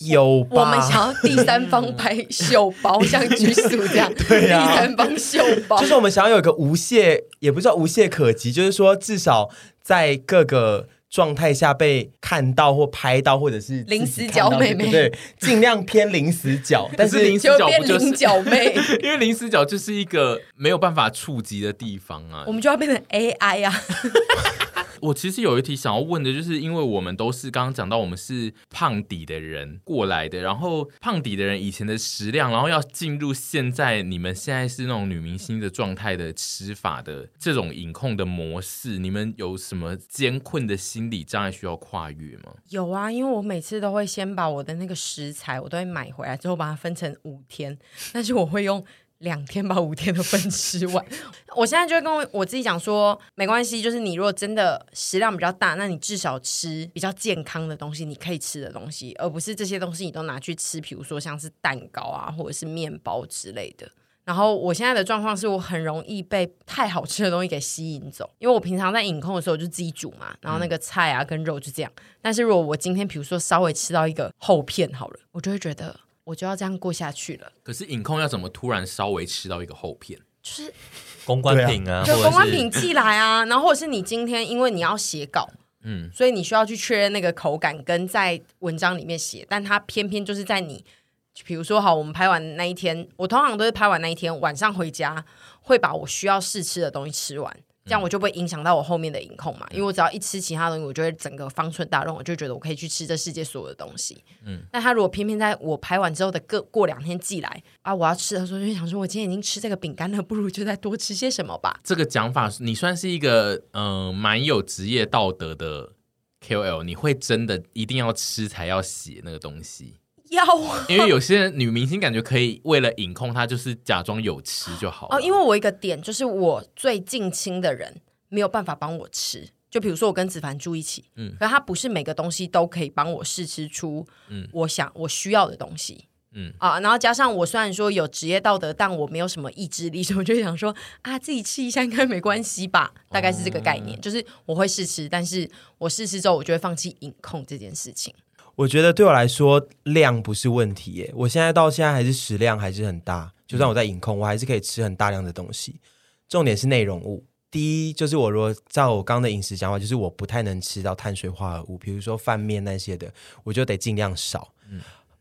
有吧，我们想要第三方拍秀包，像居宿这样，对呀、啊，第三方秀包，就是我们想要有一个无懈，也不知道无懈可击，就是说至少在各个。状态下被看到或拍到，或者是零死角妹妹，对，尽量偏零死角，但是临死角不就是 零角妹？因为零死角就是一个没有办法触及的地方啊，我们就要变成 AI 啊。我其实有一题想要问的，就是因为我们都是刚刚讲到，我们是胖底的人过来的，然后胖底的人以前的食量，然后要进入现在你们现在是那种女明星的状态的吃法的这种饮控的模式，你们有什么艰困的心理障碍需要跨越吗？有啊，因为我每次都会先把我的那个食材，我都会买回来之后把它分成五天，但是我会用。两天把五天的分吃完，我现在就会跟我自己讲说，没关系，就是你如果真的食量比较大，那你至少吃比较健康的东西，你可以吃的东西，而不是这些东西你都拿去吃，比如说像是蛋糕啊，或者是面包之类的。然后我现在的状况是我很容易被太好吃的东西给吸引走，因为我平常在饮控的时候就自己煮嘛，然后那个菜啊跟肉就这样。但是如果我今天比如说稍微吃到一个厚片好了，我就会觉得。我就要这样过下去了。可是影控要怎么突然稍微吃到一个厚片？就是公关品啊，就公关品寄来啊，然后或者是你今天因为你要写稿，嗯，所以你需要去确认那个口感跟在文章里面写，但它偏偏就是在你，比如说好，我们拍完那一天，我通常都是拍完那一天晚上回家，会把我需要试吃的东西吃完。这样我就不会影响到我后面的饮控嘛，因为我只要一吃其他东西，我就会整个方寸大乱，我就觉得我可以去吃这世界所有的东西。嗯，那他如果偏偏在我拍完之后的过过两天寄来啊，我要吃的时候就想说，我今天已经吃这个饼干了，不如就再多吃些什么吧。这个讲法，你算是一个嗯、呃、蛮有职业道德的 KOL，你会真的一定要吃才要写那个东西。要，因为有些人女明星感觉可以为了隐控，她就是假装有吃就好哦。因为我一个点就是我最近亲的人没有办法帮我吃，就比如说我跟子凡住一起，嗯，可是他不是每个东西都可以帮我试吃出，嗯，我想我需要的东西，嗯。啊，然后加上我虽然说有职业道德，但我没有什么意志力，所以我就想说啊，自己吃一下应该没关系吧，大概是这个概念，哦、就是我会试吃，但是我试吃之后我就会放弃饮控这件事情。我觉得对我来说量不是问题耶，我现在到现在还是食量还是很大，就算我在饮控，我还是可以吃很大量的东西。重点是内容物，第一就是我如果照我刚刚的饮食讲法，就是我不太能吃到碳水化合物，比如说饭面那些的，我就得尽量少，嗯，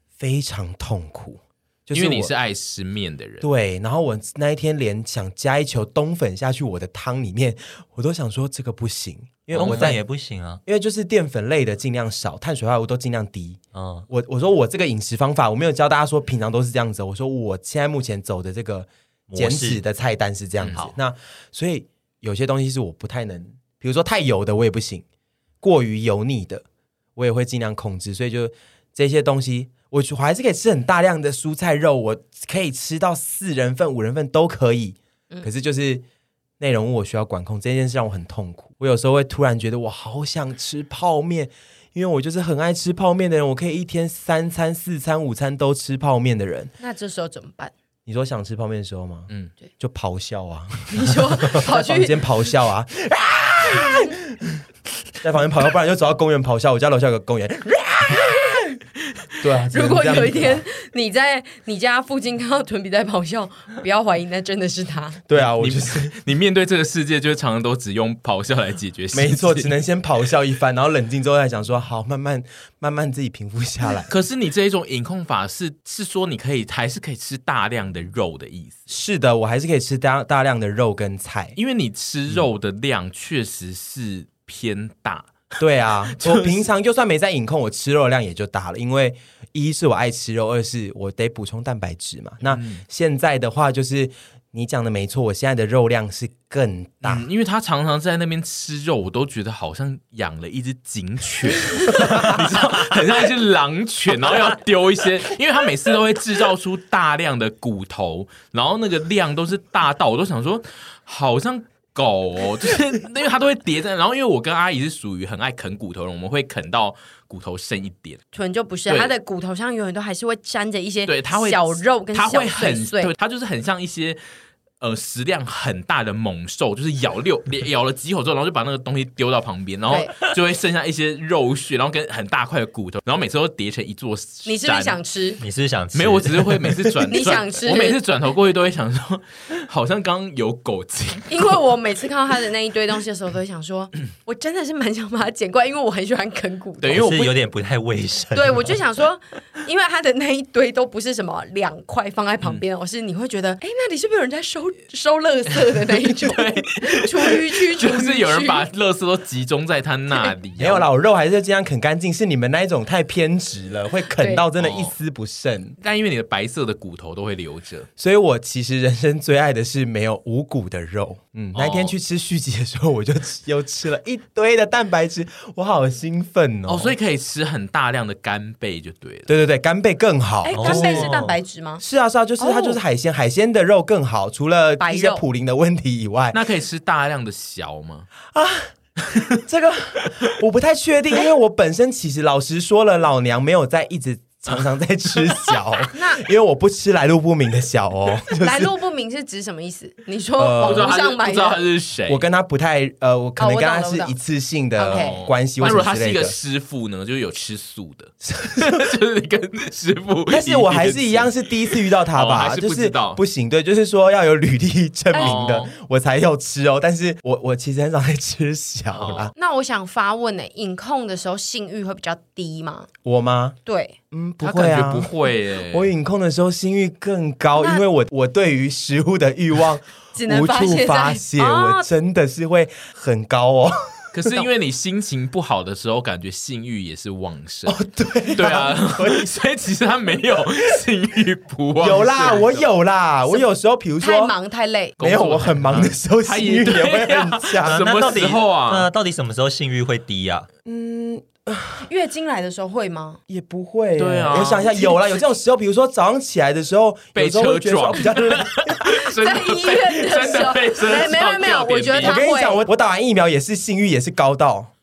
非常痛苦。因为你是爱吃面的人，对。然后我那一天连想加一球冬粉下去我的汤里面，我都想说这个不行，因为我冬粉也不行啊。因为就是淀粉类的尽量少，碳水化合物都尽量低。嗯，我我说我这个饮食方法，我没有教大家说平常都是这样子。我说我现在目前走的这个减脂的菜单是这样子。嗯、那所以有些东西是我不太能，比如说太油的我也不行，过于油腻的我也会尽量控制。所以就这些东西。我我还是可以吃很大量的蔬菜肉，我可以吃到四人份、五人份都可以。嗯、可是就是内容物我需要管控，这件事让我很痛苦。我有时候会突然觉得我好想吃泡面，因为我就是很爱吃泡面的人，我可以一天三餐、四餐、午餐都吃泡面的人。那这时候怎么办？你说想吃泡面的时候吗？嗯，对，就咆哮啊！你说跑去房间咆哮啊！在房间咆哮，不然就走到公园咆哮。我家楼下有个公园。对啊，如果有一天你在你家附近看到屯比在咆哮，不要怀疑，那真的是他。对啊，我就是你，你面对这个世界，就是常常都只用咆哮来解决。没错，只能先咆哮一番，然后冷静之后再讲说，好，慢慢慢慢自己平复下来。可是你这一种饮控法是是说你可以还是可以吃大量的肉的意思？是的，我还是可以吃大大量的肉跟菜，因为你吃肉的量确实是偏大。对啊，我平常就算没在饮控，我吃肉量也就大了。因为一是我爱吃肉，二是我得补充蛋白质嘛。那现在的话，就是你讲的没错，我现在的肉量是更大。嗯，因为他常常在那边吃肉，我都觉得好像养了一只警犬，你知道，很像一只狼犬，然后要丢一些，因为他每次都会制造出大量的骨头，然后那个量都是大到，我都想说，好像。狗哦，就是因为它都会叠在，然后因为我跟阿姨是属于很爱啃骨头的，我们会啃到骨头剩一点。臀就不是，它的骨头上永远都还是会沾着一些对，它会小肉跟它会很碎，它就是很像一些。呃，食量很大的猛兽，就是咬六 咬了几口之后，然后就把那个东西丢到旁边，然后就会剩下一些肉屑，然后跟很大块的骨头，然后每次都叠成一座山。你是不是想吃？你是不是想吃？没有，我只是会每次 转。你想吃？我每次转头过去都会想说，好像刚有狗经。因为我每次看到他的那一堆东西的时候，都会想说，我真的是蛮想把它捡过来，因为我很喜欢啃骨头。对，因为我是有点不太卫生。对，我就想说，因为他的那一堆都不是什么两块放在旁边，我是你会觉得，哎，那里是不是有人在收收垃圾？色的那一种，对，厨余区 就是有人把垃圾都集中在他那里。没有啦，我肉还是这样啃干净，是你们那一种太偏执了，会啃到真的一丝不剩。哦。但因为你的白色的骨头都会留着，所以我其实人生最爱的是没有无骨的肉。嗯，那一天去吃续集的时候，我就又吃了一堆的蛋白质，我好兴奋哦。哦，所以可以吃很大量的干贝就对了。对对对，干贝更好。哎，干贝是蛋白质吗？是啊是啊，就是它就是海鲜，海鲜的肉更好。除了一些普林的问题以外，那可以吃大量的小吗？啊，这个我不太确定，因为我本身其实老实说了，老娘没有在一直。常常在吃小，那因为我不吃来路不明的小哦。就是、来路不明是指什么意思？你说网上买的，不知道他是谁？我跟他不太呃，我可能跟他是一次性的关系。那如果他是一个师傅呢？就是有吃素的，就是跟师傅。但是我还是一样是第一次遇到他吧？哦、就是不行，对，就是说要有履历证明的，我才要吃哦。但是我我其实很少在吃小啦。哦、那我想发问呢、欸，饮控的时候性欲会比较低吗？我吗？对。嗯，不会啊，不会耶。我饮控的时候性欲更高，因为我我对于食物的欲望 无处发泄，我真的是会很高哦。可是因为你心情不好的时候，感觉性欲也是旺盛。哦，对对啊，所以所以其实他没有性欲不旺。有啦，我有啦，我有时候比如说太忙太累，没有我很忙的时候，性欲也会很强。什么时候啊？那到底什么时候性欲会低啊？嗯。月经来的时候会吗？也不会。对啊，我想一下，有啦，有这种时候，比如说早上起来的时候，被车撞，比较 累。在医院的时候，没没有没有，我觉得我跟你讲，我我打完疫苗也是性欲也是高到，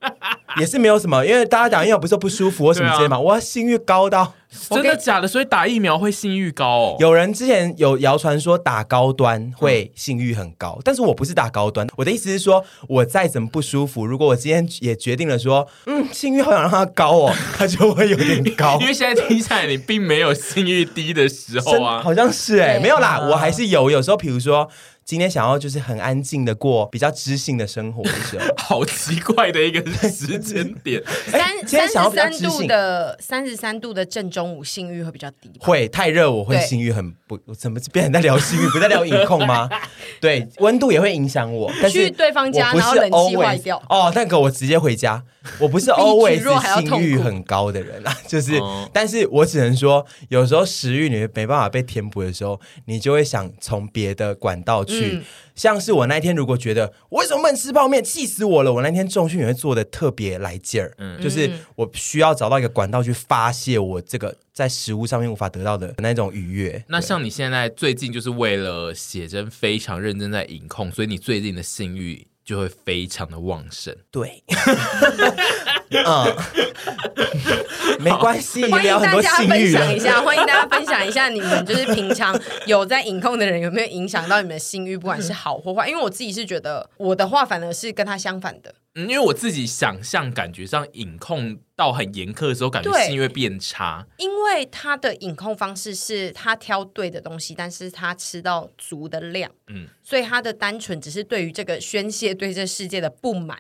也是没有什么，因为大家打疫苗不是不舒服或什么之类嘛，我性欲高到。真的假的？所以打疫苗会性欲高哦？有人之前有谣传说打高端会性欲很高，嗯、但是我不是打高端。我的意思是说，我再怎么不舒服，如果我今天也决定了说，嗯，性欲好想让它高哦，它就会有点高。因为现在听起来你并没有性欲低的时候啊，好像是哎、欸，没有啦，我还是有。有时候，比如说。今天想要就是很安静的过比较知性的生活的时候，好奇怪的一个时间点。三三十三度的三十三度的正中午性欲会比较低，会太热我会性欲很不，怎么变成在聊性欲，不在聊影控吗？对，温度也会影响我。去对方家然后冷气坏掉哦，那个我直接回家。我不是 always 性欲很高的人啊，就是，但是我只能说，有时候食欲你没办法被填补的时候，你就会想从别的管道去。去，像是我那天如果觉得我为什么不能吃泡面，气死我了！我那天重训也会做的特别来劲儿，嗯，就是我需要找到一个管道去发泄我这个在食物上面无法得到的那种愉悦。那像你现在最近就是为了写真非常认真在饮控，所以你最近的性欲就会非常的旺盛。对，嗯。没关系，欢迎大家分享一下，欢迎大家分享一下你们就是平常有在饮控的人有没有影响到你们的性欲，不管是好或坏。因为我自己是觉得我的话反而是跟他相反的。嗯，因为我自己想象感觉上饮控到很严苛的时候，感觉性欲会变差。因为他的饮控方式是他挑对的东西，但是他吃到足的量，嗯，所以他的单纯只是对于这个宣泄对这世界的不满，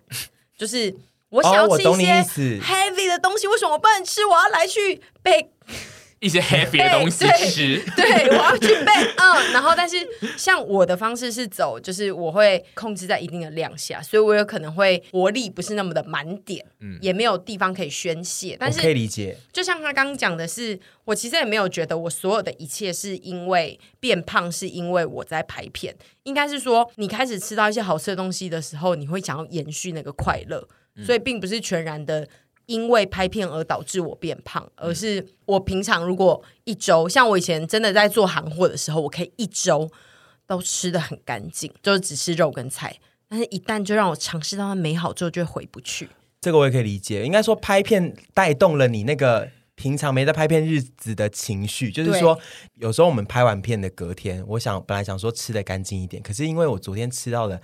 就是。我想要吃一些 heavy 的东西，为什么我不能吃？我要来去背一些 heavy 的东西吃。对，对，我要去背。嗯，然后但是像我的方式是走，就是我会控制在一定的量下，所以我有可能会活力不是那么的满点，嗯，也没有地方可以宣泄。但是可以理解，就像他刚刚讲的是，我其实也没有觉得我所有的一切是因为变胖，是因为我在排片。应该是说，你开始吃到一些好吃的东西的时候，你会想要延续那个快乐。所以并不是全然的因为拍片而导致我变胖，而是我平常如果一周，像我以前真的在做行货的时候，我可以一周都吃的很干净，就是只吃肉跟菜。但是，一旦就让我尝试到它美好之后，就会回不去。这个我也可以理解，应该说拍片带动了你那个平常没在拍片日子的情绪，就是说有时候我们拍完片的隔天，我想本来想说吃的干净一点，可是因为我昨天吃到了。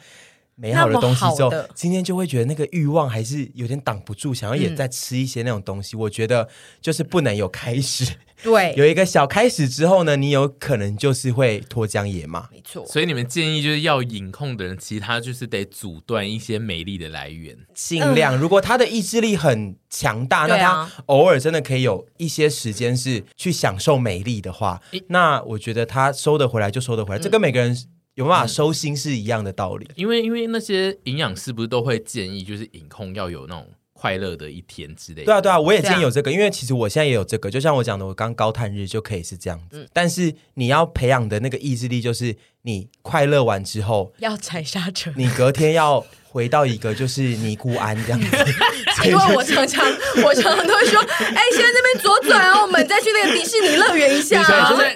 美好的东西之后，今天就会觉得那个欲望还是有点挡不住，想要也再吃一些那种东西。嗯、我觉得就是不能有开始，对，有一个小开始之后呢，你有可能就是会脱缰野马。没错，所以你们建议就是要饮控的人，其实他就是得阻断一些美丽的来源，尽量。如果他的意志力很强大，嗯、那他偶尔真的可以有一些时间是去享受美丽的话，那我觉得他收得回来就收得回来。嗯、这跟每个人。有办法收心是一样的道理，因为因为那些营养师不是都会建议，就是饮控要有那种快乐的一天之类的。对啊，对啊，我也建议有这个，因为其实我现在也有这个，就像我讲的，我刚高碳日就可以是这样子。但是你要培养的那个意志力，就是你快乐完之后 要踩刹车，你隔天要回到一个就是尼姑庵这样子，因为我常常我常常都会说，哎，现在这边左转哦，我们再去那个迪士尼乐园一下。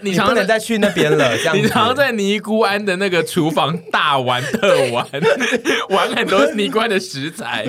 你你常能再去那边了，这样。你常常在尼姑庵的那个厨房大玩特玩，玩很多尼姑庵的食材。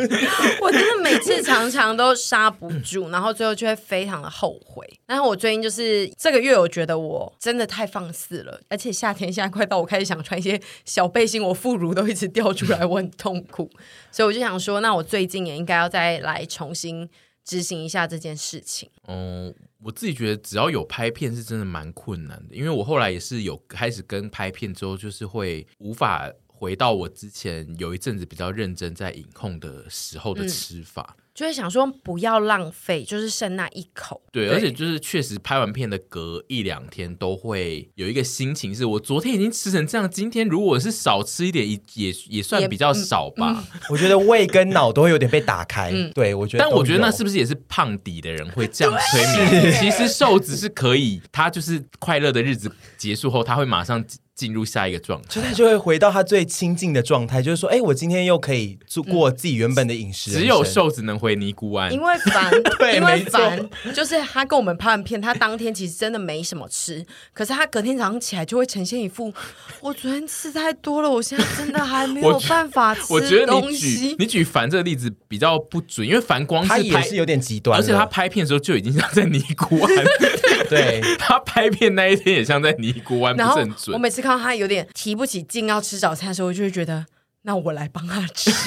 我真的每次常常都刹不住，然后最后就会非常的后悔。然后我最近就是这个月，我觉得我真的太放肆了，而且夏天现在快到，我开始想穿一些小背心，我副乳都一直掉出来，我很痛苦。所以我就想说，那我最近也应该要再来重新执行一下这件事情。嗯，我自己觉得只要有拍片是真的蛮困难的，因为我后来也是有开始跟拍片之后，就是会无法回到我之前有一阵子比较认真在影控的时候的吃法。嗯就会想说不要浪费，就是剩那一口。对，对而且就是确实拍完片的隔一两天都会有一个心情，是我昨天已经吃成这样，今天如果是少吃一点，也也也算比较少吧。嗯、我觉得胃跟脑都会有点被打开。嗯、对，我觉得。但我觉得那是不是也是胖底的人会这样催眠？其实瘦子是可以，他就是快乐的日子结束后，他会马上。进入下一个状态，就他就会回到他最亲近的状态，就是说，哎，我今天又可以做过自己原本的饮食。只有瘦子能回尼姑庵，因为烦，对，因为烦，就是他跟我们拍完片，他当天其实真的没什么吃，可是他隔天早上起来就会呈现一副，我昨天吃太多了，我现在真的还没有办法吃东西。我觉得你举你举烦这个例子比较不准，因为烦光是他也是有点极端，而且他拍片的时候就已经像在尼姑庵。对，他拍片那一天也像在尼姑湾，不是很准。我每次看到他有点提不起劲要吃早餐的时候，我就会觉得，那我来帮他吃。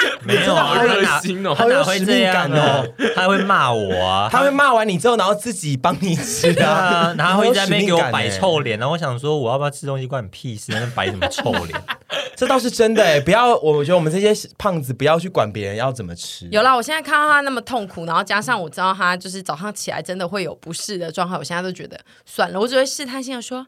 没有啊，好热心哦，他哪会这样哦？他会骂我啊，他会骂完你之后，然后自己帮你吃啊，然后会在那边给我摆臭脸。然后我想说，我要不要吃东西关你屁事？那边摆什么臭脸？这倒是真的哎，不要，我觉得我们这些胖子不要去管别人要怎么吃。有啦，我现在看到他那么痛苦，然后加上我知道他就是早上起来真的会有不适的状况，我现在都觉得算了，我只会试探性的说。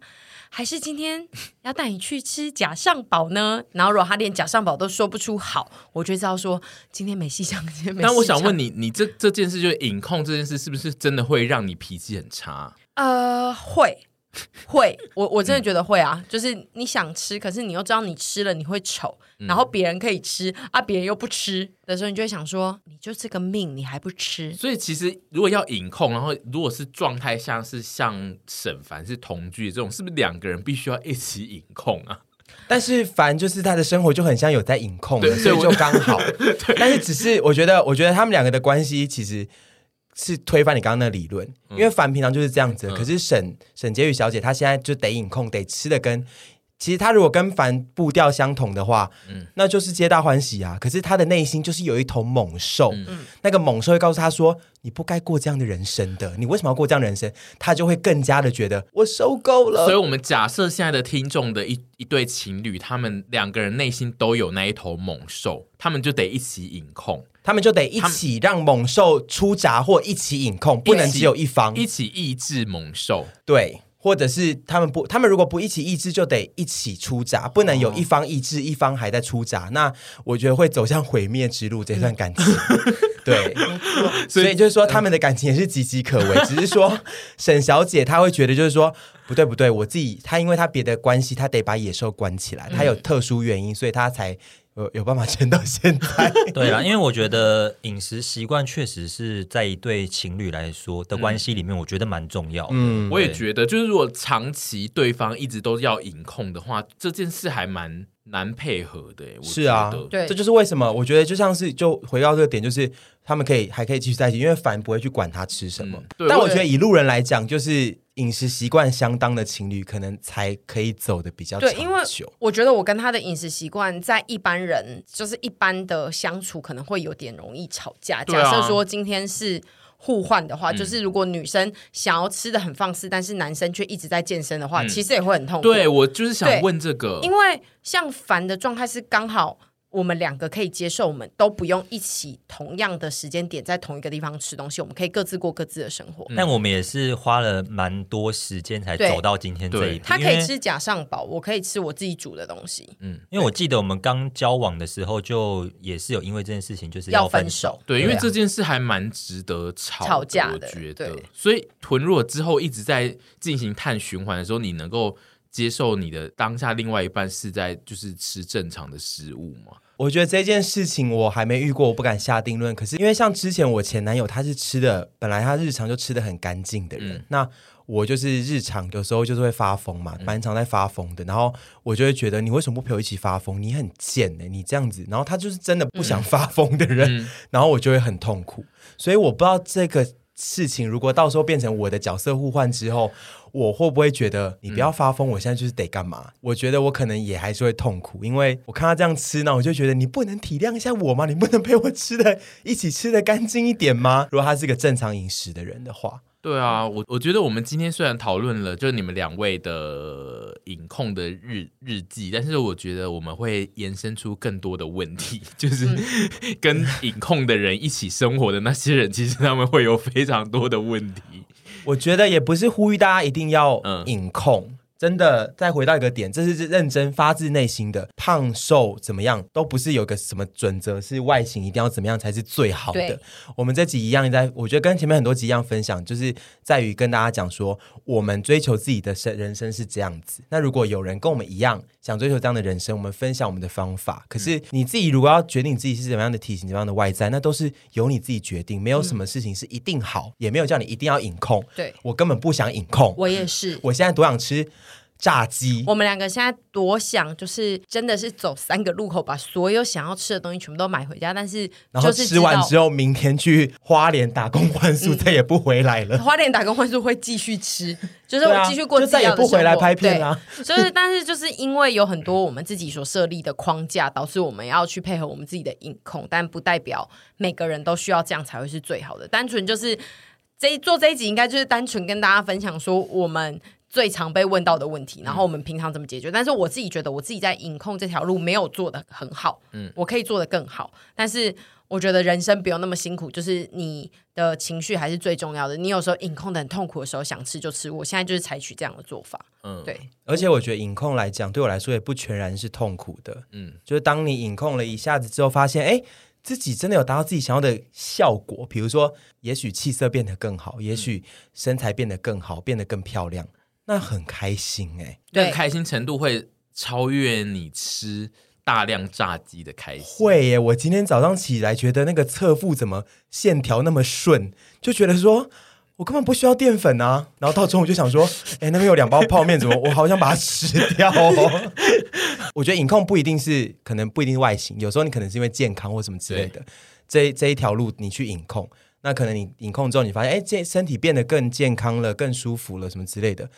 还是今天要带你去吃假上宝呢？然后如果他连假上宝都说不出好，我就知道说今天没戏唱。今天没戏。但我想问你，你这这件事就是隐控这件事，是不是真的会让你脾气很差？呃，会。会，我我真的觉得会啊，就是你想吃，可是你又知道你吃了你会丑，然后别人可以吃啊，别人又不吃的时候，你就会想说，你就这个命，你还不吃？所以其实如果要隐控，然后如果是状态像是像沈凡是同居这种，是不是两个人必须要一起隐控啊？但是凡就是他的生活就很像有在隐控，所以就刚好。但是只是我觉得，我觉得他们两个的关系其实。是推翻你刚刚的理论，因为凡平常就是这样子。嗯、可是沈沈婕妤小姐她现在就得饮控，得吃的跟其实她如果跟凡步调相同的话，嗯，那就是皆大欢喜啊。可是她的内心就是有一头猛兽，嗯，那个猛兽会告诉她说：“你不该过这样的人生的，你为什么要过这样的人生？”她就会更加的觉得我受够了。所以，我们假设现在的听众的一一对情侣，他们两个人内心都有那一头猛兽，他们就得一起饮控。他们就得一起让猛兽出闸，或一起引控，不能只有一方一起抑制猛兽。对，或者是他们不，他们如果不一起抑制，就得一起出闸，不能有一方抑制，一方还在出闸。那我觉得会走向毁灭之路。这段感情，对，所以就是说他们的感情也是岌岌可危。只是说 沈小姐她会觉得就是说不对不对，我自己她因为她别的关系，她得把野兽关起来，她有特殊原因，所以她才。有有办法撑到现在？对啊，因为我觉得饮食习惯确实是在一对情侣来说的关系里面，我觉得蛮重要的。嗯，我也觉得，就是如果长期对方一直都要饮控的话，这件事还蛮难配合的。是啊，对，这就是为什么我觉得就像是就回到这个点，就是他们可以还可以继续在一起，因为凡不会去管他吃什么。嗯、但我觉得以路人来讲，就是。饮食习惯相当的情侣，可能才可以走的比较长久。对，因为我觉得我跟他的饮食习惯，在一般人就是一般的相处，可能会有点容易吵架。假设说今天是互换的话，就是如果女生想要吃的很放肆，但是男生却一直在健身的话，其实也会很痛苦。对，我就是想问这个，因为像凡的状态是刚好。我们两个可以接受，我们都不用一起同样的时间点在同一个地方吃东西，我们可以各自过各自的生活。但我们也是花了蛮多时间才走到今天这一步。他可以吃假上堡，我可以吃我自己煮的东西。嗯，因为我记得我们刚交往的时候，就也是有因为这件事情就是要分手。对，因为这件事还蛮值得吵吵架的，我觉得。所以屯若之后一直在进行碳循环的时候，你能够接受你的当下另外一半是在就是吃正常的食物吗？我觉得这件事情我还没遇过，我不敢下定论。可是因为像之前我前男友，他是吃的，本来他日常就吃的很干净的人，嗯、那我就是日常有时候就是会发疯嘛，蛮常在发疯的。然后我就会觉得，你为什么不陪我一起发疯？你很贱呢、欸，你这样子。然后他就是真的不想发疯的人，嗯、然后我就会很痛苦。所以我不知道这个事情，如果到时候变成我的角色互换之后。我会不会觉得你不要发疯？我现在就是得干嘛？嗯、我觉得我可能也还是会痛苦，因为我看他这样吃呢，我就觉得你不能体谅一下我吗？你不能陪我吃的一起吃的干净一点吗？如果他是个正常饮食的人的话，对啊，我我觉得我们今天虽然讨论了就是你们两位的影控的日日记，但是我觉得我们会延伸出更多的问题，就是、嗯、跟影控的人一起生活的那些人，其实他们会有非常多的问题。我觉得也不是呼吁大家一定要隐控。嗯真的，再回到一个点，这是认真发自内心的，胖瘦怎么样都不是有个什么准则，是外形一定要怎么样才是最好的。我们这集一样，在我觉得跟前面很多集一样分享，就是在于跟大家讲说，我们追求自己的生人生是这样子。那如果有人跟我们一样想追求这样的人生，我们分享我们的方法。可是你自己如果要决定自己是怎么样的体型、怎么样的外在，那都是由你自己决定，没有什么事情是一定好，嗯、也没有叫你一定要隐控。对，我根本不想隐控，我也是，我现在多想吃。炸鸡，我们两个现在多想，就是真的是走三个路口，把所有想要吃的东西全部都买回家。但是，然后吃完之后，明天去花莲打工换宿，再也不回来了。花莲打工换宿会继续吃，就是我继续过再也不回来拍片啦。就是，但是就是因为有很多我们自己所设立的框架，导致我们要去配合我们自己的影控，但不代表每个人都需要这样才会是最好的。单纯就是这一做这一集，应该就是单纯跟大家分享说我们。最常被问到的问题，然后我们平常怎么解决？嗯、但是我自己觉得，我自己在饮控这条路没有做的很好，嗯，我可以做的更好。但是我觉得人生不用那么辛苦，就是你的情绪还是最重要的。你有时候饮控的很痛苦的时候，想吃就吃。我现在就是采取这样的做法，嗯，对。而且我觉得饮控来讲，对我来说也不全然是痛苦的，嗯，就是当你饮控了一下子之后，发现哎，自己真的有达到自己想要的效果，比如说，也许气色变得更好，也许身材变得更好，变得更漂亮。那很开心哎、欸，对，开心程度会超越你吃大量炸鸡的开心。会耶！我今天早上起来觉得那个侧腹怎么线条那么顺，就觉得说我根本不需要淀粉啊。然后到中午就想说，哎，那边有两包泡面，怎么我好想把它吃掉哦？我觉得饮控不一定是，可能不一定是外形，有时候你可能是因为健康或什么之类的。这这一条路你去引控。那可能你引控之后，你发现哎，这身体变得更健康了，更舒服了，什么之类的，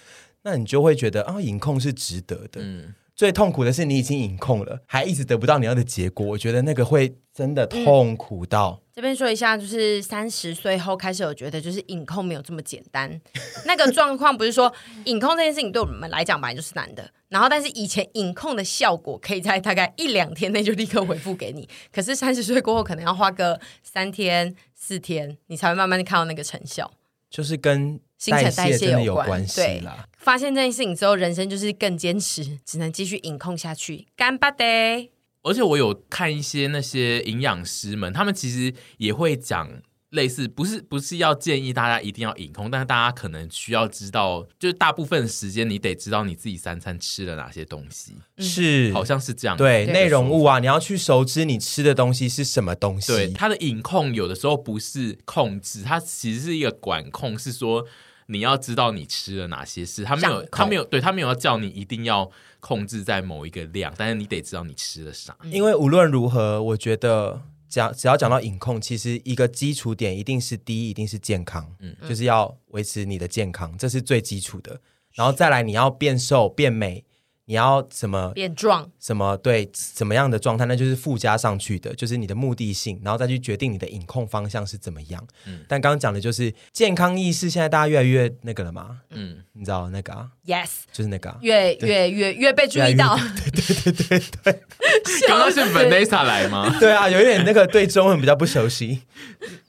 那你就会觉得啊，引控是值得的。嗯，最痛苦的是你已经隐控了，还一直得不到你要的结果，我觉得那个会真的痛苦到。嗯这边说一下，就是三十岁后开始，我觉得就是隐控没有这么简单。那个状况不是说隐控这件事情对我们来讲本来就是难的，然后但是以前隐控的效果可以在大概一两天内就立刻回复给你，可是三十岁过后可能要花个三天四天，你才会慢慢的看到那个成效。就是跟新陈代谢有关系啦。发现这件事情之后，人生就是更坚持，只能继续饮控下去。干巴爹。而且我有看一些那些营养师们，他们其实也会讲类似，不是不是要建议大家一定要饮控，但是大家可能需要知道，就是大部分时间你得知道你自己三餐吃了哪些东西，是好像是这样。对，内容物啊，你要去熟知你吃的东西是什么东西。对，它的饮控有的时候不是控制，它其实是一个管控，是说你要知道你吃了哪些事，他没有，他没有，对，他没有要叫你一定要。控制在某一个量，但是你得知道你吃了啥。因为无论如何，我觉得讲只要讲到饮控，其实一个基础点一定是第一，一定是健康，嗯，就是要维持你的健康，这是最基础的。然后再来，你要变瘦变美。你要怎么变壮？什么对怎么样的状态？那就是附加上去的，就是你的目的性，然后再去决定你的饮控方向是怎么样。嗯，但刚刚讲的就是健康意识，现在大家越来越那个了嘛。嗯，你知道那个啊？Yes，就是那个越越越越被注意到。对对对对对。刚刚是 Vanessa 来吗？对啊，有一点那个对中文比较不熟悉。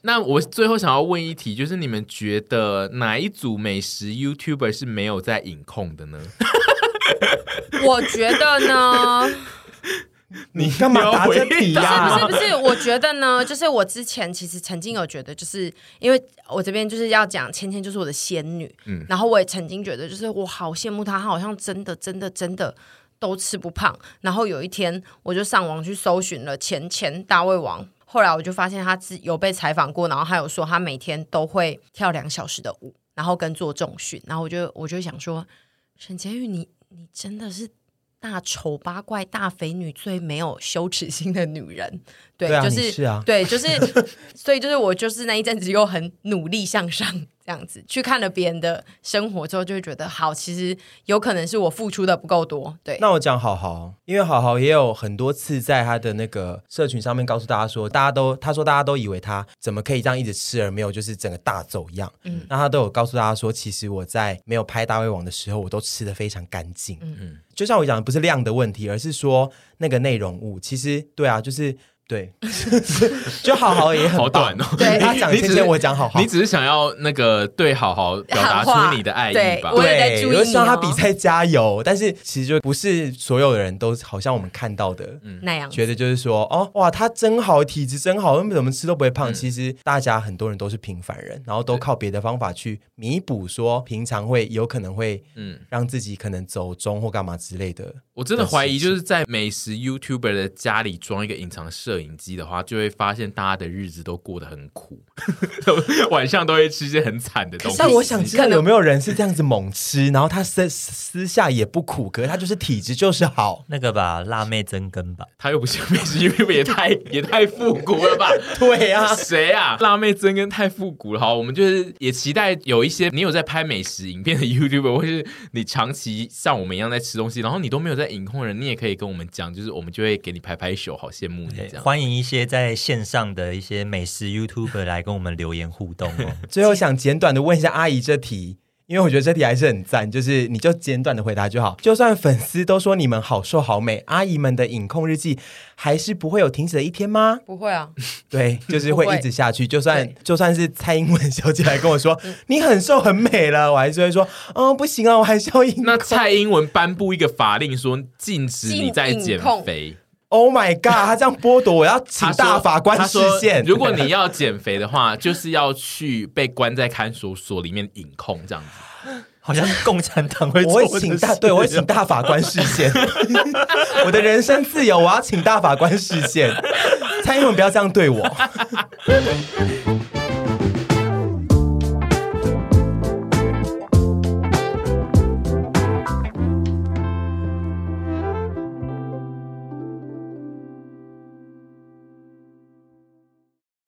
那我最后想要问一题，就是你们觉得哪一组美食 YouTuber 是没有在饮控的呢？我觉得呢，你干嘛答这题呀？不是不是不是，我觉得呢，就是我之前其实曾经有觉得，就是因为我这边就是要讲芊芊就是我的仙女，嗯，然后我也曾经觉得，就是我好羡慕她，她好像真的真的真的都吃不胖。然后有一天，我就上网去搜寻了前前大胃王。后来我就发现他有被采访过，然后他有说他每天都会跳两小时的舞，然后跟做重训。然后我就我就想说，沈婕妤，你你真的是。大丑八怪大肥女，最没有羞耻心的女人，对，对啊、就是，是啊，对，就是，所以就是我就是那一阵子又很努力向上。这样子去看了别人的生活之后，就会觉得好，其实有可能是我付出的不够多。对，那我讲好好，因为好好也有很多次在他的那个社群上面告诉大家说，大家都他说大家都以为他怎么可以这样一直吃而没有就是整个大走样。嗯，那他都有告诉大家说，其实我在没有拍大胃王的时候，我都吃的非常干净。嗯嗯，就像我讲的，不是量的问题，而是说那个内容物，其实对啊，就是。对，就好好也很好短哦。对，他讲之前我讲好好，你只是想要那个对好好表达出你的爱意吧？对，我也在注意你哦。希望他比赛加油，但是其实就不是所有的人都好像我们看到的那样，觉得就是说哦哇，他真好，体质真好，怎么吃都不会胖。其实大家很多人都是平凡人，然后都靠别的方法去弥补，说平常会有可能会嗯让自己可能走中或干嘛之类的。我真的怀疑，就是在美食 YouTuber 的家里装一个隐藏摄影机的话，就会发现大家的日子都过得很苦，晚上都会吃一些很惨的东西。但我想知道有没有人是这样子猛吃，然后他私私下也不苦，可是他就是体质就是好。那个吧，辣妹增根吧，他又不是美食 YouTuber，也太也太复古了吧？对呀、啊，谁啊？辣妹增根太复古了。好，我们就是也期待有一些你有在拍美食影片的 YouTuber，或是你长期像我们一样在吃东西，然后你都没有在。在影控人，你也可以跟我们讲，就是我们就会给你拍拍手，好羡慕你这样。欢迎一些在线上的一些美食 YouTuber 来跟我们留言互动哦。最后想简短的问一下阿姨这题。因为我觉得这题还是很赞，就是你就简短的回答就好。就算粉丝都说你们好瘦好美，阿姨们的影控日记还是不会有停止的一天吗？不会啊，对，就是会一直下去。就算就算是蔡英文小姐来跟我说你很瘦很美了，我还是会说，哦，不行啊，我还是要影。那蔡英文颁布一个法令说禁止你在减肥。Oh my god！他这样剥夺，我要请大法官视线。如果你要减肥的话，就是要去被关在看守所里面引控这样子。好像共产党会，我会请大，对，我会请大法官视线。我的人身自由，我要请大法官视线。蔡英文不要这样对我。